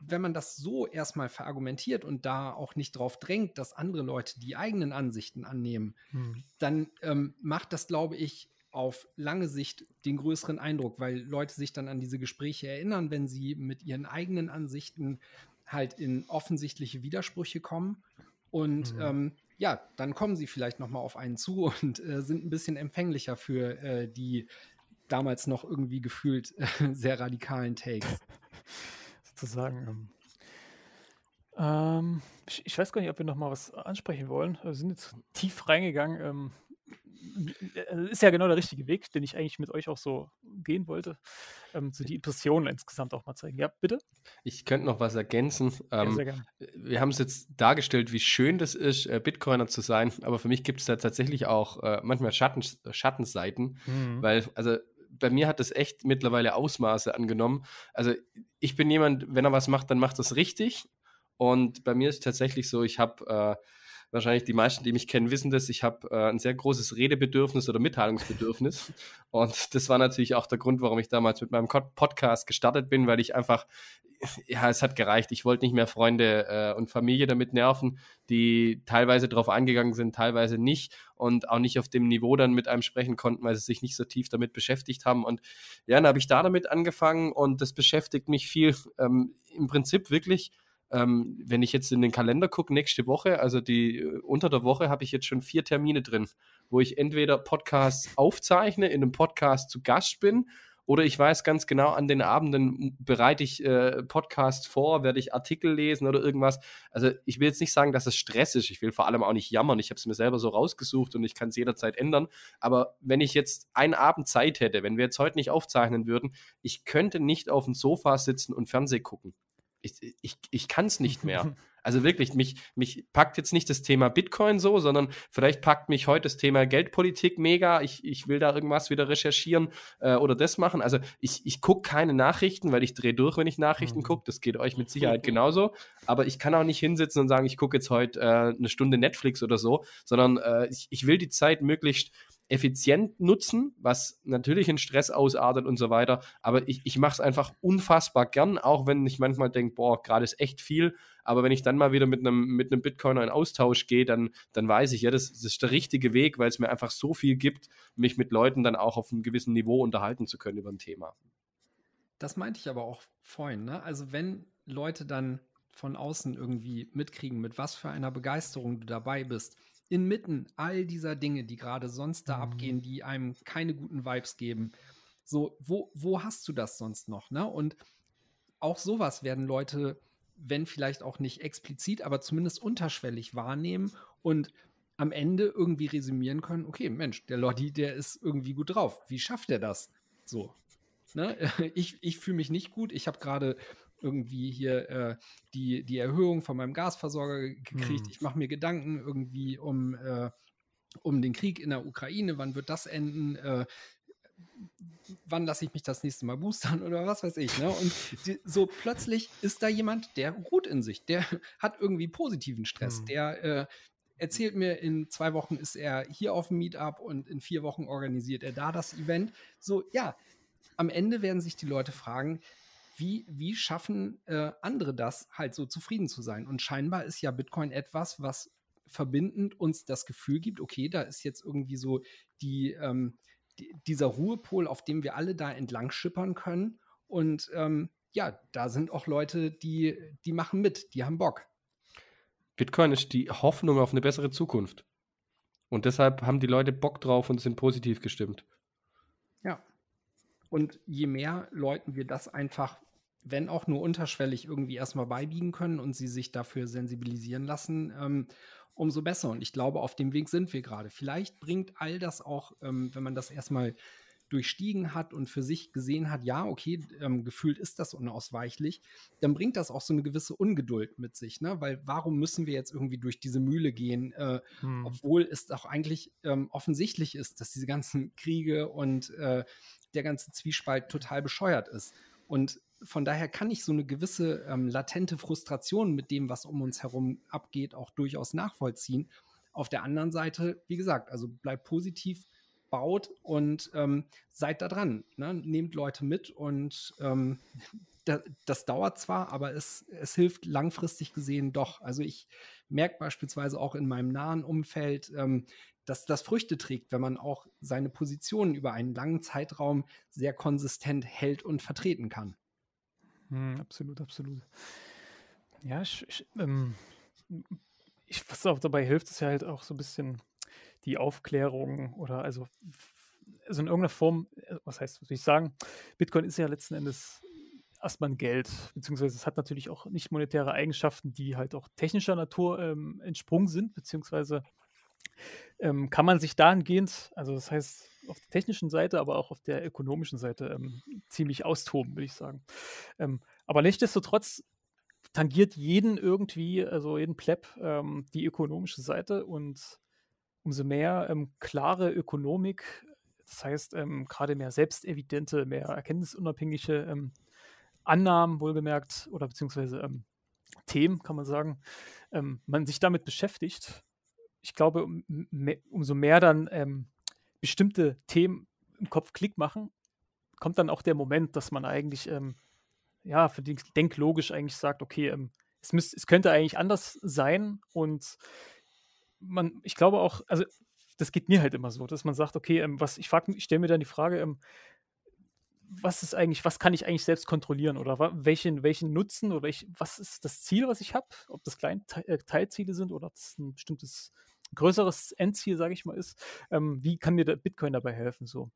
wenn man das so erstmal verargumentiert und da auch nicht drauf drängt, dass andere Leute die eigenen Ansichten annehmen, hm. dann ähm, macht das, glaube ich, auf lange Sicht den größeren Eindruck, weil Leute sich dann an diese Gespräche erinnern, wenn sie mit ihren eigenen Ansichten halt in offensichtliche Widersprüche kommen. Und mhm. ähm, ja, dann kommen sie vielleicht noch mal auf einen zu und äh, sind ein bisschen empfänglicher für äh, die damals noch irgendwie gefühlt äh, sehr radikalen Takes. Sozusagen. Ähm, ähm, ich, ich, weiß gar nicht, ob wir noch mal was ansprechen wollen. Wir sind jetzt tief reingegangen. Ähm, äh, ist ja genau der richtige Weg, den ich eigentlich mit euch auch so gehen wollte. Ähm, so die Impressionen insgesamt auch mal zeigen. Ja, bitte? Ich könnte noch was ergänzen. Ähm, ja, wir haben es jetzt dargestellt, wie schön das ist, äh, Bitcoiner zu sein, aber für mich gibt es da tatsächlich auch äh, manchmal Schatten, Schattenseiten, mhm. weil, also bei mir hat das echt mittlerweile Ausmaße angenommen. Also ich bin jemand, wenn er was macht, dann macht das richtig. Und bei mir ist tatsächlich so, ich habe äh, wahrscheinlich die meisten, die mich kennen, wissen das. Ich habe äh, ein sehr großes Redebedürfnis oder Mitteilungsbedürfnis. Und das war natürlich auch der Grund, warum ich damals mit meinem Podcast gestartet bin, weil ich einfach, ja, es hat gereicht. Ich wollte nicht mehr Freunde äh, und Familie damit nerven, die teilweise darauf eingegangen sind, teilweise nicht und auch nicht auf dem Niveau dann mit einem sprechen konnten, weil sie sich nicht so tief damit beschäftigt haben. Und ja, dann habe ich da damit angefangen und das beschäftigt mich viel. Ähm, Im Prinzip wirklich ähm, wenn ich jetzt in den Kalender gucke, nächste Woche, also die äh, unter der Woche habe ich jetzt schon vier Termine drin, wo ich entweder Podcasts aufzeichne, in einem Podcast zu Gast bin oder ich weiß ganz genau, an den Abenden bereite ich äh, Podcasts vor, werde ich Artikel lesen oder irgendwas. Also ich will jetzt nicht sagen, dass es Stress ist. Ich will vor allem auch nicht jammern. Ich habe es mir selber so rausgesucht und ich kann es jederzeit ändern. Aber wenn ich jetzt einen Abend Zeit hätte, wenn wir jetzt heute nicht aufzeichnen würden, ich könnte nicht auf dem Sofa sitzen und Fernseh gucken ich, ich, ich kann es nicht mehr. Also wirklich, mich, mich packt jetzt nicht das Thema Bitcoin so, sondern vielleicht packt mich heute das Thema Geldpolitik mega. Ich, ich will da irgendwas wieder recherchieren äh, oder das machen. Also ich, ich gucke keine Nachrichten, weil ich drehe durch, wenn ich Nachrichten mhm. gucke. Das geht euch mit Sicherheit genauso. Aber ich kann auch nicht hinsitzen und sagen, ich gucke jetzt heute äh, eine Stunde Netflix oder so, sondern äh, ich, ich will die Zeit möglichst effizient nutzen, was natürlich in Stress ausartet und so weiter. Aber ich, ich mache es einfach unfassbar gern, auch wenn ich manchmal denke, boah, gerade ist echt viel. Aber wenn ich dann mal wieder mit einem mit Bitcoiner in Austausch gehe, dann, dann weiß ich, ja, das, das ist der richtige Weg, weil es mir einfach so viel gibt, mich mit Leuten dann auch auf einem gewissen Niveau unterhalten zu können über ein Thema. Das meinte ich aber auch vorhin. Ne? Also wenn Leute dann von außen irgendwie mitkriegen, mit was für einer Begeisterung du dabei bist, inmitten all dieser Dinge, die gerade sonst da mhm. abgehen, die einem keine guten Vibes geben. So, wo, wo hast du das sonst noch? Ne? Und auch sowas werden Leute, wenn vielleicht auch nicht explizit, aber zumindest unterschwellig wahrnehmen und am Ende irgendwie resümieren können, okay, Mensch, der Lodi, der ist irgendwie gut drauf. Wie schafft er das? So. Ne? Ich, ich fühle mich nicht gut. Ich habe gerade irgendwie hier äh, die, die Erhöhung von meinem Gasversorger gekriegt. Hm. Ich mache mir Gedanken irgendwie um, äh, um den Krieg in der Ukraine. Wann wird das enden? Äh, wann lasse ich mich das nächste Mal boostern oder was weiß ich. Ne? Und die, so plötzlich ist da jemand, der ruht in sich, der hat irgendwie positiven Stress, hm. der äh, erzählt mir, in zwei Wochen ist er hier auf dem Meetup und in vier Wochen organisiert er da das Event. So, ja, am Ende werden sich die Leute fragen, wie, wie schaffen äh, andere das, halt so zufrieden zu sein? Und scheinbar ist ja Bitcoin etwas, was verbindend uns das Gefühl gibt, okay, da ist jetzt irgendwie so die, ähm, die dieser Ruhepol, auf dem wir alle da entlang schippern können. Und ähm, ja, da sind auch Leute, die, die machen mit, die haben Bock. Bitcoin ist die Hoffnung auf eine bessere Zukunft. Und deshalb haben die Leute Bock drauf und sind positiv gestimmt. Ja. Und je mehr Leuten wir das einfach wenn auch nur unterschwellig irgendwie erstmal beibiegen können und sie sich dafür sensibilisieren lassen, ähm, umso besser. Und ich glaube, auf dem Weg sind wir gerade. Vielleicht bringt all das auch, ähm, wenn man das erstmal durchstiegen hat und für sich gesehen hat, ja, okay, ähm, gefühlt ist das unausweichlich, dann bringt das auch so eine gewisse Ungeduld mit sich, ne? Weil warum müssen wir jetzt irgendwie durch diese Mühle gehen, äh, hm. obwohl es auch eigentlich ähm, offensichtlich ist, dass diese ganzen Kriege und äh, der ganze Zwiespalt total bescheuert ist. Und von daher kann ich so eine gewisse ähm, latente Frustration mit dem, was um uns herum abgeht, auch durchaus nachvollziehen. Auf der anderen Seite, wie gesagt, also bleib positiv, baut und ähm, seid da dran. Ne? Nehmt Leute mit und ähm, da, das dauert zwar, aber es, es hilft langfristig gesehen doch. Also ich merke beispielsweise auch in meinem nahen Umfeld, ähm, dass das Früchte trägt, wenn man auch seine Positionen über einen langen Zeitraum sehr konsistent hält und vertreten kann. Hm, absolut, absolut. Ja, ich, ich, ähm, ich, was auch dabei hilft, ist ja halt auch so ein bisschen die Aufklärung oder also, also in irgendeiner Form, äh, was heißt, was will ich sagen, Bitcoin ist ja letzten Endes erstmal ein Geld, beziehungsweise es hat natürlich auch nicht monetäre Eigenschaften, die halt auch technischer Natur ähm, entsprungen sind, beziehungsweise ähm, kann man sich dahingehend, also das heißt auf der technischen Seite, aber auch auf der ökonomischen Seite ähm, ziemlich austoben, würde ich sagen. Ähm, aber nichtsdestotrotz tangiert jeden irgendwie, also jeden Pleb, ähm, die ökonomische Seite und umso mehr ähm, klare Ökonomik, das heißt ähm, gerade mehr selbstevidente, mehr erkenntnisunabhängige ähm, Annahmen, wohlgemerkt, oder beziehungsweise Themen, kann man sagen, man sich damit beschäftigt, ich glaube, um, umso mehr dann ähm, bestimmte Themen im Kopf Klick machen, kommt dann auch der Moment, dass man eigentlich, ähm, ja, für den denklogisch eigentlich sagt, okay, ähm, es, müsst, es könnte eigentlich anders sein und man, ich glaube auch, also das geht mir halt immer so, dass man sagt, okay, ähm, was ich ich stelle mir dann die Frage, ähm, was ist eigentlich, was kann ich eigentlich selbst kontrollieren oder welchen, welchen Nutzen oder welch, was ist das Ziel, was ich habe, ob das kleine äh, Teilziele sind oder ob das ein bestimmtes größeres Endziel, sage ich mal, ist, ähm, wie kann mir Bitcoin dabei helfen? So.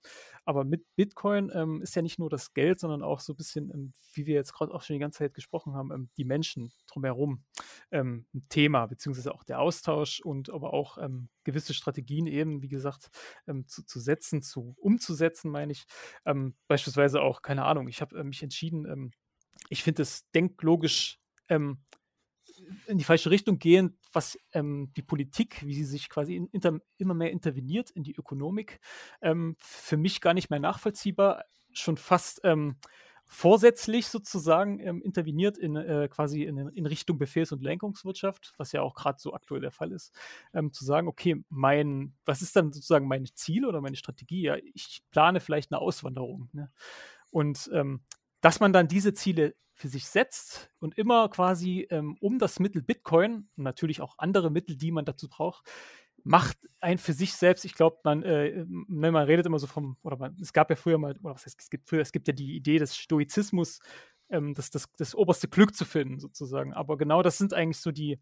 Aber mit Bitcoin ähm, ist ja nicht nur das Geld, sondern auch so ein bisschen, ähm, wie wir jetzt gerade auch schon die ganze Zeit gesprochen haben, ähm, die Menschen drumherum ähm, ein Thema, beziehungsweise auch der Austausch und aber auch ähm, gewisse Strategien eben, wie gesagt, zu, zu setzen, zu umzusetzen, meine ich. beispielsweise auch, keine Ahnung, ich habe äh, mich entschieden, ich finde es denklogisch in die falsche Richtung gehen, was ähm, die Politik, wie sie sich quasi in, inter, immer mehr interveniert in die Ökonomik, ähm, für mich gar nicht mehr nachvollziehbar, schon fast ähm, vorsätzlich sozusagen ähm, interveniert in äh, quasi in, in, Richtung Befehls- und Lenkungswirtschaft, was ja auch gerade so aktuell der Fall ist, ähm, zu sagen, okay, mein, was ist dann sozusagen mein Ziel oder meine Strategie? Ja, ich plane vielleicht eine Auswanderung. Ne? Und ähm, dass man dann diese Ziele für sich setzt und immer quasi ähm, um das Mittel Bitcoin und natürlich auch andere Mittel, die man dazu braucht, macht ein für sich selbst, ich glaube, man, äh, ne, man redet immer so vom, oder man, es gab ja früher mal, oder was heißt, es gibt früher, es gibt ja die Idee des Stoizismus, ähm, das, das, das oberste Glück zu finden, sozusagen. Aber genau das sind eigentlich so die,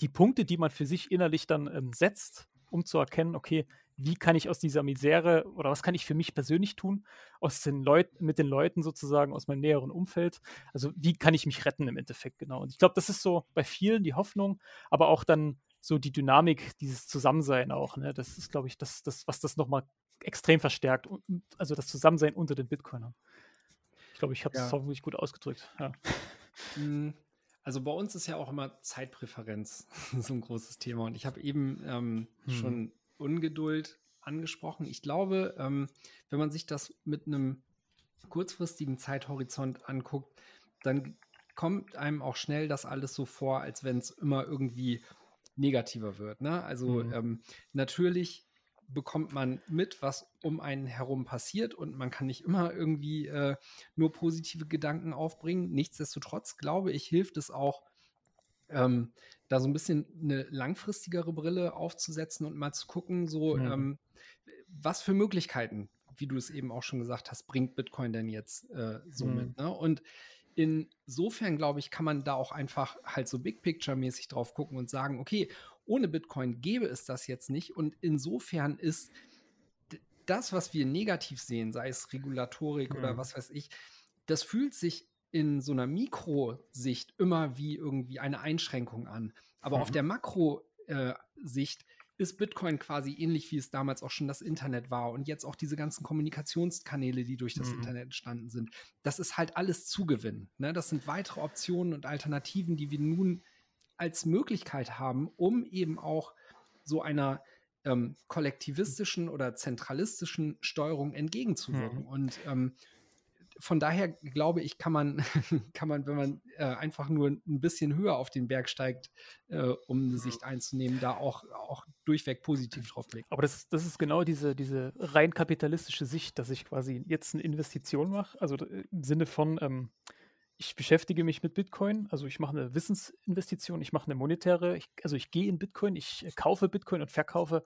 die Punkte, die man für sich innerlich dann ähm, setzt, um zu erkennen, okay, wie kann ich aus dieser Misere oder was kann ich für mich persönlich tun, aus den Leuten, mit den Leuten sozusagen aus meinem näheren Umfeld. Also wie kann ich mich retten im Endeffekt, genau. Und ich glaube, das ist so bei vielen die Hoffnung, aber auch dann so die Dynamik, dieses Zusammensein auch. Ne? Das ist, glaube ich, das, das, was das nochmal extrem verstärkt. Also das Zusammensein unter den Bitcoinern. Ich glaube, ich habe es ja. hoffentlich gut ausgedrückt. Ja. Also bei uns ist ja auch immer Zeitpräferenz so ein großes Thema. Und ich habe eben ähm, hm. schon Ungeduld angesprochen. Ich glaube, ähm, wenn man sich das mit einem kurzfristigen Zeithorizont anguckt, dann kommt einem auch schnell das alles so vor, als wenn es immer irgendwie negativer wird. Ne? Also mhm. ähm, natürlich bekommt man mit, was um einen herum passiert und man kann nicht immer irgendwie äh, nur positive Gedanken aufbringen. Nichtsdestotrotz glaube ich, hilft es auch, ähm, da so ein bisschen eine langfristigere Brille aufzusetzen und mal zu gucken, so mhm. ähm, was für Möglichkeiten, wie du es eben auch schon gesagt hast, bringt Bitcoin denn jetzt äh, so mhm. mit. Ne? Und insofern, glaube ich, kann man da auch einfach halt so Big Picture-mäßig drauf gucken und sagen, okay, ohne Bitcoin gäbe es das jetzt nicht. Und insofern ist das, was wir negativ sehen, sei es Regulatorik mhm. oder was weiß ich, das fühlt sich in so einer Mikrosicht immer wie irgendwie eine Einschränkung an. Aber mhm. auf der Makrosicht äh, ist Bitcoin quasi ähnlich, wie es damals auch schon das Internet war und jetzt auch diese ganzen Kommunikationskanäle, die durch das mhm. Internet entstanden sind. Das ist halt alles Zugewinn. Ne? Das sind weitere Optionen und Alternativen, die wir nun als Möglichkeit haben, um eben auch so einer ähm, kollektivistischen oder zentralistischen Steuerung entgegenzuwirken. Mhm. Und ähm, von daher glaube ich, kann man, kann man, wenn man äh, einfach nur ein bisschen höher auf den Berg steigt, äh, um eine Sicht einzunehmen, da auch, auch durchweg positiv drauf blicken. Aber das, das ist genau diese, diese rein kapitalistische Sicht, dass ich quasi jetzt eine Investition mache, also im Sinne von, ähm, ich beschäftige mich mit Bitcoin, also ich mache eine Wissensinvestition, ich mache eine monetäre, ich, also ich gehe in Bitcoin, ich kaufe Bitcoin und verkaufe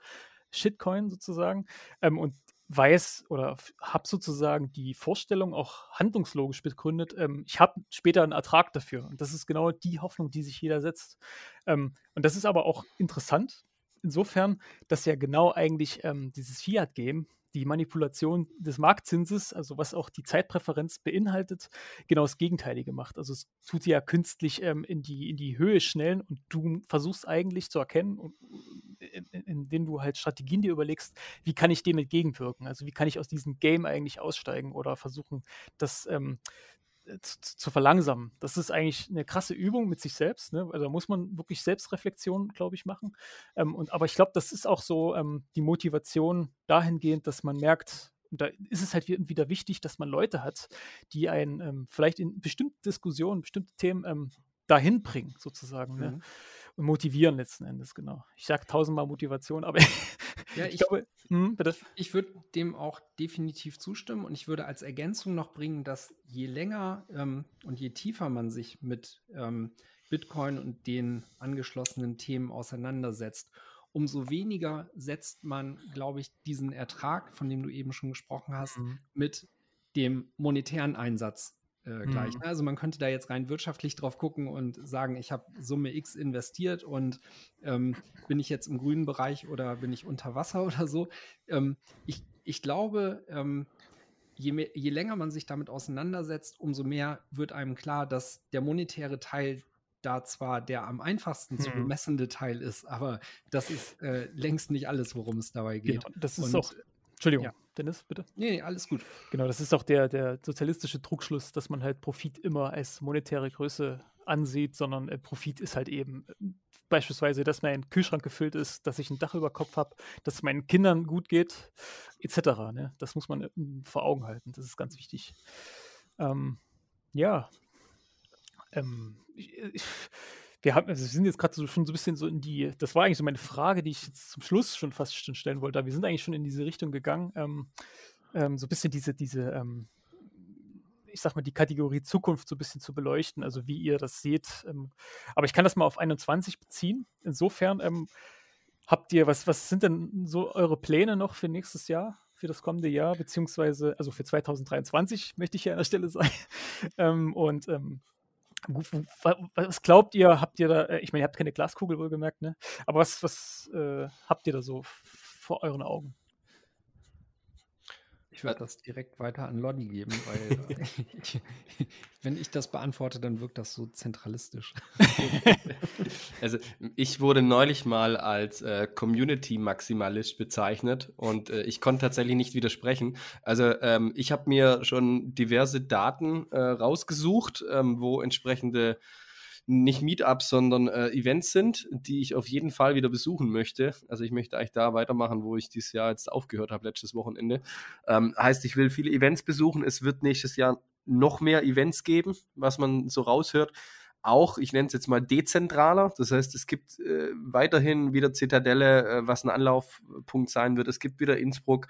Shitcoin sozusagen ähm, und weiß oder habe sozusagen die Vorstellung auch handlungslogisch begründet, ähm, ich habe später einen Ertrag dafür. Und das ist genau die Hoffnung, die sich jeder setzt. Ähm, und das ist aber auch interessant, insofern, dass ja genau eigentlich ähm, dieses Fiat-Game die Manipulation des Marktzinses, also was auch die Zeitpräferenz beinhaltet, genau das Gegenteilige macht. Also es tut ja künstlich ähm, in, die, in die Höhe schnellen und du versuchst eigentlich zu erkennen, indem du halt Strategien dir überlegst, wie kann ich dem entgegenwirken? Also wie kann ich aus diesem Game eigentlich aussteigen oder versuchen, das ähm, äh, zu, zu, verlangsamen. Das ist eigentlich eine krasse Übung mit sich selbst. Ne? Also da muss man wirklich Selbstreflexion, glaube ich, machen. Ähm, und, aber ich glaube, das ist auch so ähm, die Motivation dahingehend, dass man merkt, und da ist es halt wieder wichtig, dass man Leute hat, die einen ähm, vielleicht in bestimmten Diskussionen, bestimmte Themen ähm, dahin bringen, sozusagen. Ne? Mhm. Ne? Und motivieren letzten Endes, genau. Ich sage tausendmal Motivation, aber ja, ich, ich glaube, hm, Ich würde dem auch definitiv zustimmen und ich würde als Ergänzung noch bringen, dass je länger ähm, und je tiefer man sich mit ähm, Bitcoin und den angeschlossenen Themen auseinandersetzt, umso weniger setzt man, glaube ich, diesen Ertrag, von dem du eben schon gesprochen hast, mhm. mit dem monetären Einsatz äh, gleich. Mhm. Also man könnte da jetzt rein wirtschaftlich drauf gucken und sagen, ich habe Summe X investiert und ähm, bin ich jetzt im grünen Bereich oder bin ich unter Wasser oder so. Ähm, ich, ich glaube, ähm, je, mehr, je länger man sich damit auseinandersetzt, umso mehr wird einem klar, dass der monetäre Teil da zwar der am einfachsten zu mhm. bemessende Teil ist, aber das ist äh, längst nicht alles, worum es dabei geht. Genau, das ist und, auch Entschuldigung, ja. Dennis, bitte. Nee, nee, alles gut. Genau, das ist auch der, der sozialistische Trugschluss, dass man halt Profit immer als monetäre Größe ansieht, sondern äh, Profit ist halt eben äh, beispielsweise, dass mein Kühlschrank gefüllt ist, dass ich ein Dach über Kopf habe, dass es meinen Kindern gut geht, etc. Ne? Das muss man äh, vor Augen halten. Das ist ganz wichtig. Ähm, ja. Ähm, ich, ich, wir, haben, also wir sind jetzt gerade so, schon so ein bisschen so in die, das war eigentlich so meine Frage, die ich jetzt zum Schluss schon fast schon stellen wollte. Wir sind eigentlich schon in diese Richtung gegangen, ähm, ähm, so ein bisschen diese, diese, ähm, ich sag mal, die Kategorie Zukunft so ein bisschen zu beleuchten, also wie ihr das seht. Ähm, aber ich kann das mal auf 21 beziehen. Insofern ähm, habt ihr, was, was sind denn so eure Pläne noch für nächstes Jahr? für das kommende Jahr, beziehungsweise, also für 2023 möchte ich hier an der Stelle sein. ähm, und ähm, was glaubt ihr, habt ihr da, äh, ich meine, ihr habt keine Glaskugel wohlgemerkt, ne? Aber was, was äh, habt ihr da so vor euren Augen? Ich würde das direkt weiter an Lodi geben, weil wenn ich das beantworte, dann wirkt das so zentralistisch. also ich wurde neulich mal als äh, Community-Maximalist bezeichnet und äh, ich konnte tatsächlich nicht widersprechen. Also ähm, ich habe mir schon diverse Daten äh, rausgesucht, ähm, wo entsprechende nicht Meetups, sondern äh, Events sind, die ich auf jeden Fall wieder besuchen möchte. Also ich möchte eigentlich da weitermachen, wo ich dieses Jahr jetzt aufgehört habe, letztes Wochenende. Ähm, heißt, ich will viele Events besuchen. Es wird nächstes Jahr noch mehr Events geben, was man so raushört auch, ich nenne es jetzt mal dezentraler. Das heißt, es gibt äh, weiterhin wieder Zitadelle, äh, was ein Anlaufpunkt sein wird. Es gibt wieder Innsbruck,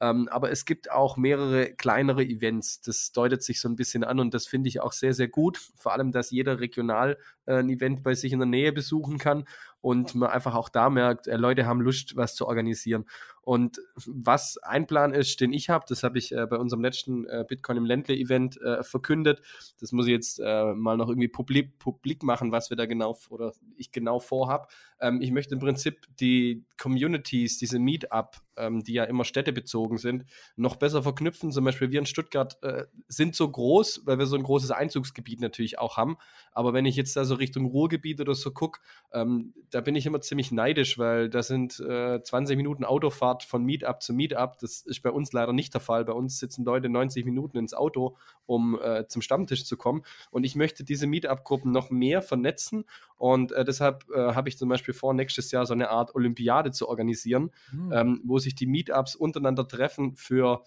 ähm, aber es gibt auch mehrere kleinere Events. Das deutet sich so ein bisschen an und das finde ich auch sehr, sehr gut. Vor allem, dass jeder regional äh, ein Event bei sich in der Nähe besuchen kann und man einfach auch da merkt, äh, Leute haben Lust, was zu organisieren. Und was ein Plan ist, den ich habe, das habe ich äh, bei unserem letzten äh, Bitcoin im Ländle-Event äh, verkündet. Das muss ich jetzt äh, mal noch irgendwie publik, publik machen, was wir da genau oder ich genau vorhab. Ähm, ich möchte im Prinzip die Communities, diese Meetup, ähm, die ja immer städtebezogen sind, noch besser verknüpfen. Zum Beispiel wir in Stuttgart äh, sind so groß, weil wir so ein großes Einzugsgebiet natürlich auch haben. Aber wenn ich jetzt da so Richtung Ruhrgebiet oder so gucke, ähm, da bin ich immer ziemlich neidisch, weil da sind äh, 20 Minuten Autofahrt von Meetup zu Meetup. Das ist bei uns leider nicht der Fall. Bei uns sitzen Leute 90 Minuten ins Auto, um äh, zum Stammtisch zu kommen. Und ich möchte diese Meetup-Gruppen noch mehr vernetzen. Und äh, deshalb äh, habe ich zum Beispiel vor, nächstes Jahr so eine Art Olympiade zu organisieren, mhm. ähm, wo sich die Meetups untereinander treffen für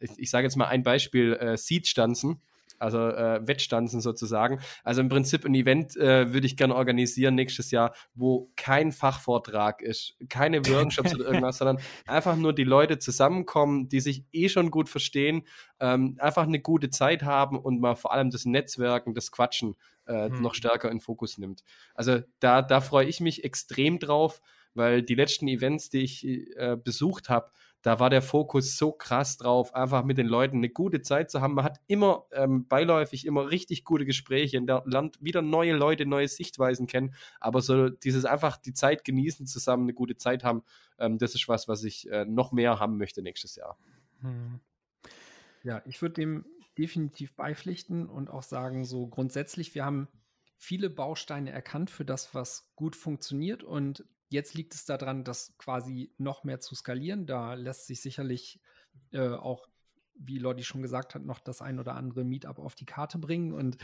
ich, ich sage jetzt mal ein Beispiel, äh, Seed-Stanzen also äh, Wettstanzen sozusagen. Also im Prinzip ein Event äh, würde ich gerne organisieren nächstes Jahr, wo kein Fachvortrag ist, keine Workshops oder irgendwas, sondern einfach nur die Leute zusammenkommen, die sich eh schon gut verstehen, ähm, einfach eine gute Zeit haben und mal vor allem das Netzwerken, das Quatschen äh, hm. noch stärker in Fokus nimmt. Also da, da freue ich mich extrem drauf, weil die letzten Events, die ich äh, besucht habe, da war der Fokus so krass drauf, einfach mit den Leuten eine gute Zeit zu haben. Man hat immer ähm, beiläufig immer richtig gute Gespräche, lernt wieder neue Leute, neue Sichtweisen kennen, aber so dieses einfach die Zeit genießen, zusammen eine gute Zeit haben, ähm, das ist was, was ich äh, noch mehr haben möchte nächstes Jahr. Hm. Ja, ich würde dem definitiv beipflichten und auch sagen, so grundsätzlich, wir haben viele Bausteine erkannt für das, was gut funktioniert und Jetzt liegt es daran, das quasi noch mehr zu skalieren. Da lässt sich sicherlich äh, auch, wie Lodi schon gesagt hat, noch das ein oder andere Meetup auf die Karte bringen. Und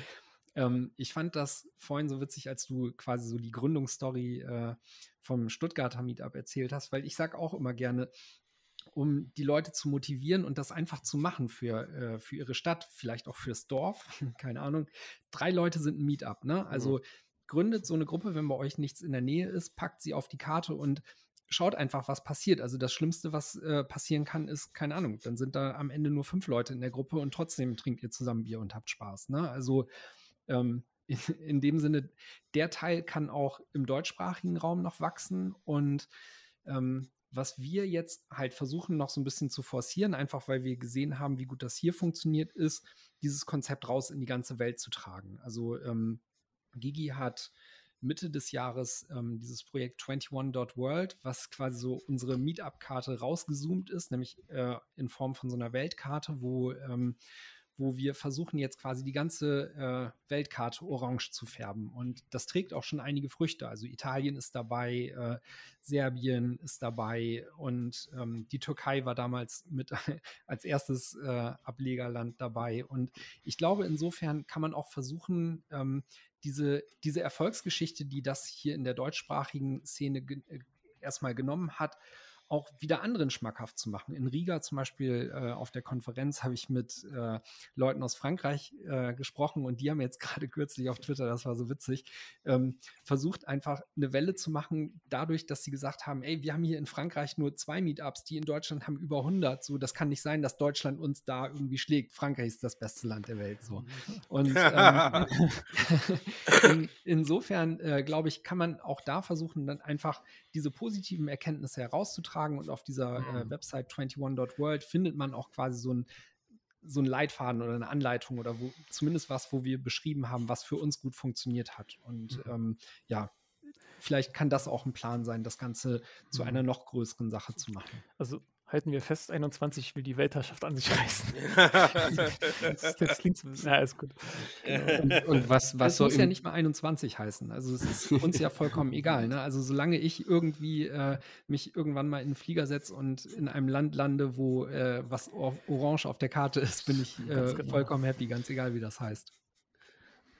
ähm, ich fand das vorhin so witzig, als du quasi so die Gründungsstory äh, vom Stuttgarter Meetup erzählt hast, weil ich sage auch immer gerne, um die Leute zu motivieren und das einfach zu machen für, äh, für ihre Stadt, vielleicht auch fürs Dorf, keine Ahnung. Drei Leute sind ein Meetup, ne? Also mhm gründet so eine Gruppe, wenn bei euch nichts in der Nähe ist, packt sie auf die Karte und schaut einfach, was passiert. Also das Schlimmste, was äh, passieren kann, ist, keine Ahnung, dann sind da am Ende nur fünf Leute in der Gruppe und trotzdem trinkt ihr zusammen Bier und habt Spaß. Ne? Also ähm, in, in, dem Sinne, der Teil kann auch im deutschsprachigen Raum noch wachsen und ähm, was wir jetzt halt versuchen noch so ein bisschen zu forcieren, einfach weil wir gesehen haben, wie gut das hier funktioniert, ist, dieses Konzept raus in die ganze Welt zu tragen. Also ähm, Gigi hat Mitte des Jahres ähm, dieses Projekt 21.world, was quasi so unsere Meetup-Karte rausgezoomt ist, nämlich äh, in Form von so einer Weltkarte, wo ähm, wo wir versuchen jetzt quasi die ganze äh, Weltkarte orange zu färben. Und das trägt auch schon einige Früchte. Also Italien ist dabei, äh, Serbien ist dabei und ähm, die Türkei war damals mit als erstes äh, Ablegerland dabei. Und ich glaube, insofern kann man auch versuchen, ähm, diese, diese Erfolgsgeschichte, die das hier in der deutschsprachigen Szene ge äh, erstmal genommen hat, auch wieder anderen schmackhaft zu machen. In Riga zum Beispiel äh, auf der Konferenz habe ich mit äh, Leuten aus Frankreich äh, gesprochen und die haben jetzt gerade kürzlich auf Twitter, das war so witzig, ähm, versucht einfach eine Welle zu machen, dadurch, dass sie gesagt haben, ey, wir haben hier in Frankreich nur zwei Meetups, die in Deutschland haben über 100. So, das kann nicht sein, dass Deutschland uns da irgendwie schlägt. Frankreich ist das beste Land der Welt. So. Und ähm, in, insofern, äh, glaube ich, kann man auch da versuchen, dann einfach diese positiven Erkenntnisse herauszutragen. Und auf dieser äh, mhm. Website 21.world findet man auch quasi so ein so ein Leitfaden oder eine Anleitung oder wo, zumindest was, wo wir beschrieben haben, was für uns gut funktioniert hat. Und mhm. ähm, ja, vielleicht kann das auch ein Plan sein, das Ganze zu mhm. einer noch größeren Sache zu machen. Also halten wir fest, 21 will die Weltherrschaft an sich reißen. das, das klingt so, na, ist gut. Genau. Und, und, was, was soll. muss ja nicht mal 21 heißen. Also, es ist uns ja vollkommen egal. Ne? Also, solange ich irgendwie äh, mich irgendwann mal in einen Flieger setze und in einem Land lande, wo äh, was orange auf der Karte ist, bin ich äh, genau. vollkommen happy, ganz egal, wie das heißt.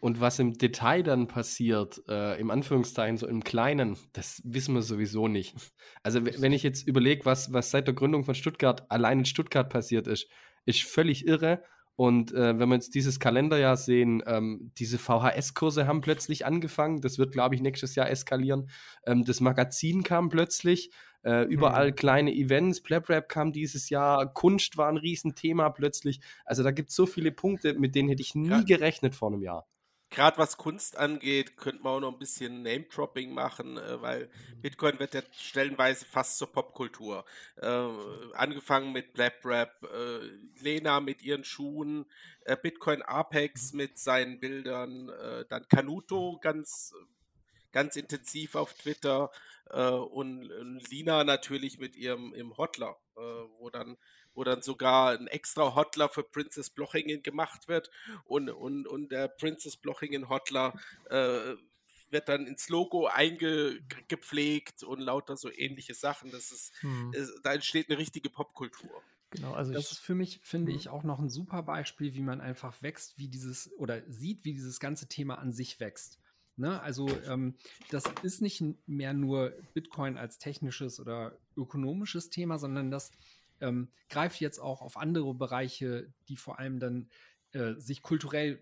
Und was im Detail dann passiert, äh, im Anführungszeichen, so im Kleinen, das wissen wir sowieso nicht. Also, wenn ich jetzt überlege, was, was seit der Gründung von Stuttgart allein in Stuttgart passiert ist, ist völlig irre. Und äh, wenn wir jetzt dieses Kalenderjahr sehen, ähm, diese VHS-Kurse haben plötzlich angefangen. Das wird, glaube ich, nächstes Jahr eskalieren. Ähm, das Magazin kam plötzlich. Äh, überall mhm. kleine Events. PlebRap kam dieses Jahr. Kunst war ein Riesenthema plötzlich. Also da gibt es so viele Punkte, mit denen hätte ich nie ja. gerechnet vor einem Jahr gerade was Kunst angeht, könnte man auch noch ein bisschen Name-Dropping machen, äh, weil mhm. Bitcoin wird ja stellenweise fast zur Popkultur. Äh, angefangen mit Blab Rap, äh, Lena mit ihren Schuhen, äh, Bitcoin Apex mhm. mit seinen Bildern, äh, dann Canuto ganz, ganz intensiv auf Twitter äh, und, und, Lina natürlich mit ihrem im Hotler, wo dann wo dann sogar ein extra Hotler für Princess Blochingen gemacht wird und, und, und der Princess Blochingen Hotler äh, wird dann ins Logo eingepflegt und lauter so ähnliche Sachen. Das ist, hm. ist da entsteht eine richtige Popkultur. Genau, also das ist für mich, finde hm. ich, auch noch ein super Beispiel, wie man einfach wächst, wie dieses oder sieht, wie dieses ganze Thema an sich wächst. Ne? Also ähm, das ist nicht mehr nur Bitcoin als technisches oder ökonomisches Thema, sondern das ähm, greift jetzt auch auf andere Bereiche, die vor allem dann äh, sich kulturell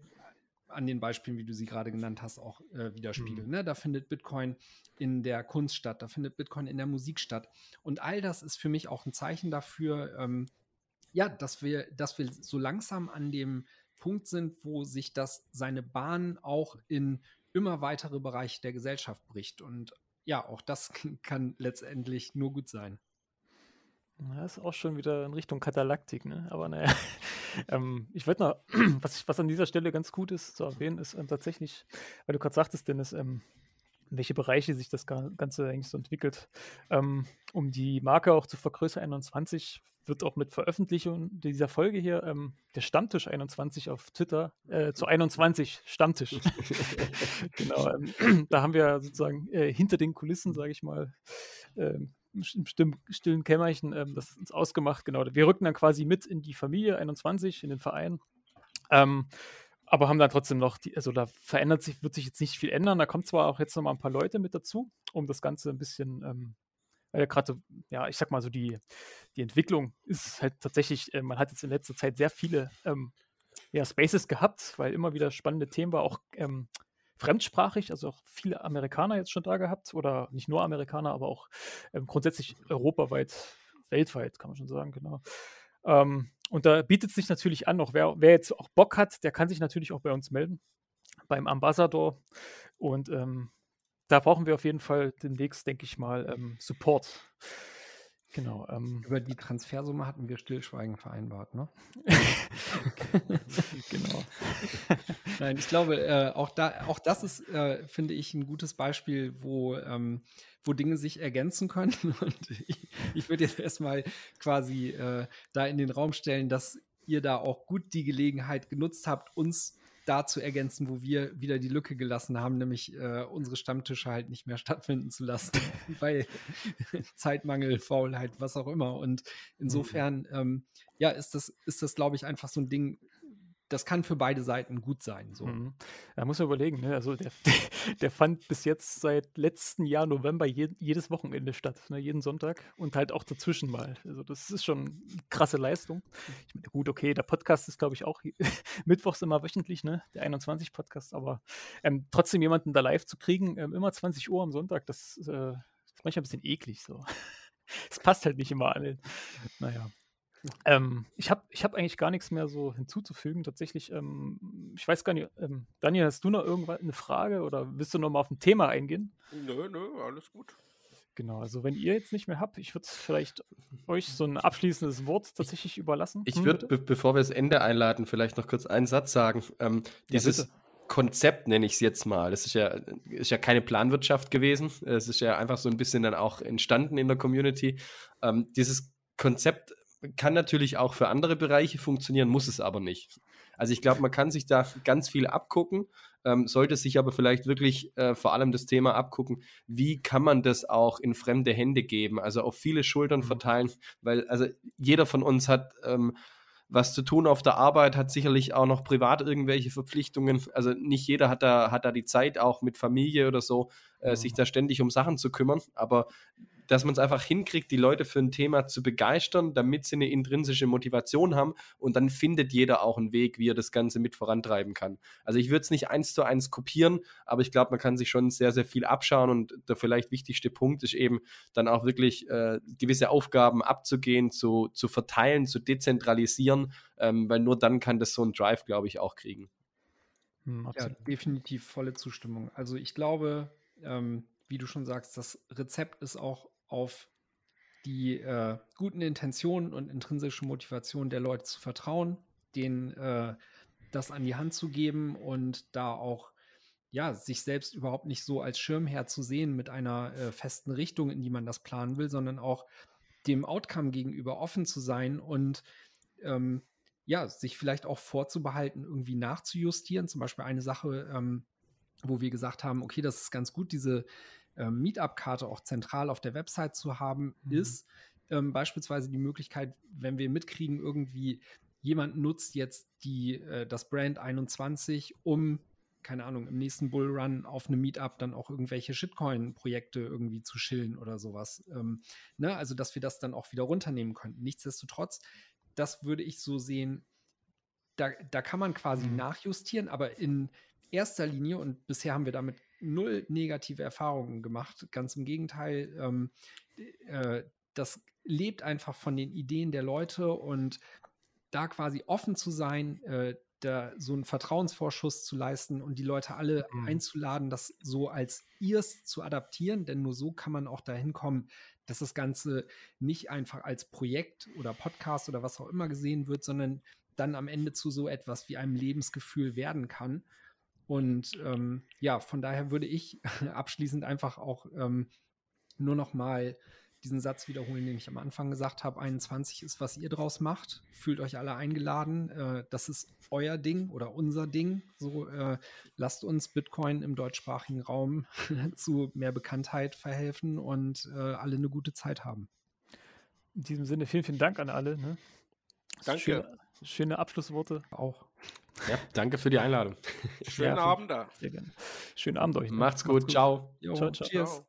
an den Beispielen, wie du sie gerade genannt hast, auch äh, widerspiegeln. Mhm. Ne? Da findet Bitcoin in der Kunst statt, da findet Bitcoin in der Musik statt. Und all das ist für mich auch ein Zeichen dafür, ähm, ja, dass wir, dass wir so langsam an dem Punkt sind, wo sich das seine Bahn auch in immer weitere Bereiche der Gesellschaft bricht. Und ja, auch das kann letztendlich nur gut sein. Das ist auch schon wieder in Richtung Katalaktik, ne? Aber naja, ähm, ich wollte noch, was, was an dieser Stelle ganz gut ist zu erwähnen, ist ähm, tatsächlich, weil du gerade sagtest, Dennis, ähm, in welche Bereiche sich das Ganze eigentlich so entwickelt. Ähm, um die Marke auch zu vergrößern, 21, wird auch mit Veröffentlichung dieser Folge hier ähm, der Stammtisch 21 auf Twitter äh, zu 21 Stammtisch. genau, ähm, da haben wir sozusagen äh, hinter den Kulissen, sage ich mal, ähm, im stillen, Kämmerchen ähm, das uns ausgemacht. Genau, wir rücken dann quasi mit in die Familie 21, in den Verein. Ähm, aber haben dann trotzdem noch, die, also da verändert sich, wird sich jetzt nicht viel ändern. Da kommt zwar auch jetzt noch mal ein paar Leute mit dazu, um das Ganze ein bisschen, ähm, weil gerade, ja, ich sag mal so, die, die Entwicklung ist halt tatsächlich, äh, man hat jetzt in letzter Zeit sehr viele ähm, ja, Spaces gehabt, weil immer wieder spannende Themen war, auch ähm, fremdsprachig, also auch viele Amerikaner jetzt schon da gehabt oder nicht nur Amerikaner, aber auch ähm, grundsätzlich europaweit, weltweit, kann man schon sagen, genau. Ähm, und da bietet sich natürlich an, auch wer, wer jetzt auch Bock hat, der kann sich natürlich auch bei uns melden, beim Ambassador. Und ähm, da brauchen wir auf jeden Fall demnächst, denke ich mal, ähm, Support. Genau. Ähm, Über die Transfersumme hatten wir Stillschweigen vereinbart, ne? genau. Nein, ich glaube, äh, auch, da, auch das ist, äh, finde ich, ein gutes Beispiel, wo, ähm, wo Dinge sich ergänzen können. Und ich, ich würde jetzt erstmal quasi äh, da in den Raum stellen, dass ihr da auch gut die Gelegenheit genutzt habt, uns da zu ergänzen, wo wir wieder die Lücke gelassen haben, nämlich äh, unsere Stammtische halt nicht mehr stattfinden zu lassen, weil Zeitmangel, Faulheit, was auch immer. Und insofern, mhm. ähm, ja, ist das, ist das, glaube ich, einfach so ein Ding, das kann für beide Seiten gut sein. So. Mhm. Da muss man überlegen, ne? also der, der fand bis jetzt seit letzten Jahr November je, jedes Wochenende statt, ne? jeden Sonntag und halt auch dazwischen mal. Also das ist schon eine krasse Leistung. Ich meine, gut, okay, der Podcast ist, glaube ich, auch mittwochs immer wöchentlich, ne? der 21-Podcast, aber ähm, trotzdem jemanden da live zu kriegen, ähm, immer 20 Uhr am Sonntag, das, äh, ist manchmal ein bisschen eklig so. Es passt halt nicht immer an. Naja. Ähm, ich habe ich hab eigentlich gar nichts mehr so hinzuzufügen. Tatsächlich, ähm, ich weiß gar nicht, ähm, Daniel, hast du noch irgendwann eine Frage oder willst du noch mal auf ein Thema eingehen? Nö, nö, alles gut. Genau, also wenn ihr jetzt nicht mehr habt, ich würde vielleicht euch so ein abschließendes Wort tatsächlich überlassen. Ich hm, würde, be bevor wir das Ende einladen, vielleicht noch kurz einen Satz sagen. Ähm, dieses ja, Konzept nenne ich es jetzt mal. Das ist ja, ist ja keine Planwirtschaft gewesen. Es ist ja einfach so ein bisschen dann auch entstanden in der Community. Ähm, dieses Konzept kann natürlich auch für andere Bereiche funktionieren, muss es aber nicht. Also ich glaube, man kann sich da ganz viel abgucken, ähm, sollte sich aber vielleicht wirklich äh, vor allem das Thema abgucken, wie kann man das auch in fremde Hände geben, also auf viele Schultern mhm. verteilen, weil also jeder von uns hat ähm, was zu tun auf der Arbeit, hat sicherlich auch noch privat irgendwelche Verpflichtungen. Also nicht jeder hat da, hat da die Zeit, auch mit Familie oder so, äh, mhm. sich da ständig um Sachen zu kümmern. Aber dass man es einfach hinkriegt, die Leute für ein Thema zu begeistern, damit sie eine intrinsische Motivation haben und dann findet jeder auch einen Weg, wie er das Ganze mit vorantreiben kann. Also ich würde es nicht eins zu eins kopieren, aber ich glaube, man kann sich schon sehr, sehr viel abschauen und der vielleicht wichtigste Punkt ist eben dann auch wirklich äh, gewisse Aufgaben abzugehen, zu, zu verteilen, zu dezentralisieren, ähm, weil nur dann kann das so ein Drive, glaube ich, auch kriegen. Hm, ja, definitiv volle Zustimmung. Also ich glaube, ähm, wie du schon sagst, das Rezept ist auch auf die äh, guten Intentionen und intrinsische Motivation der Leute zu vertrauen, denen äh, das an die Hand zu geben und da auch ja, sich selbst überhaupt nicht so als Schirmherr zu sehen mit einer äh, festen Richtung, in die man das planen will, sondern auch dem Outcome gegenüber offen zu sein und ähm, ja, sich vielleicht auch vorzubehalten, irgendwie nachzujustieren. Zum Beispiel eine Sache, ähm, wo wir gesagt haben, okay, das ist ganz gut, diese äh, Meetup-Karte auch zentral auf der Website zu haben, mhm. ist ähm, beispielsweise die Möglichkeit, wenn wir mitkriegen, irgendwie jemand nutzt jetzt die, äh, das Brand 21, um keine Ahnung, im nächsten Bullrun auf einem Meetup dann auch irgendwelche Shitcoin-Projekte irgendwie zu chillen oder sowas. Ähm, ne? Also, dass wir das dann auch wieder runternehmen könnten. Nichtsdestotrotz, das würde ich so sehen, da, da kann man quasi mhm. nachjustieren, aber in erster Linie, und bisher haben wir damit null negative Erfahrungen gemacht, ganz im Gegenteil, ähm, äh, das lebt einfach von den Ideen der Leute und da quasi offen zu sein, äh, da so einen Vertrauensvorschuss zu leisten und die Leute alle mhm. einzuladen, das so als ihrs zu adaptieren, denn nur so kann man auch dahin kommen, dass das Ganze nicht einfach als Projekt oder Podcast oder was auch immer gesehen wird, sondern dann am Ende zu so etwas wie einem Lebensgefühl werden kann. Und ähm, ja, von daher würde ich abschließend einfach auch ähm, nur noch mal diesen Satz wiederholen, den ich am Anfang gesagt habe. 21 ist, was ihr draus macht. Fühlt euch alle eingeladen. Äh, das ist euer Ding oder unser Ding. So äh, lasst uns Bitcoin im deutschsprachigen Raum zu mehr Bekanntheit verhelfen und äh, alle eine gute Zeit haben. In diesem Sinne vielen, vielen Dank an alle. Ne? Danke. Schöne, schöne, Abschlussworte auch. Ja, danke für die Einladung. Schönen ja, Abend da. Sehr gerne. Schönen Abend euch. Ne? Macht's, gut. Macht's gut. Ciao. Jo, ciao, ciao. Cheers.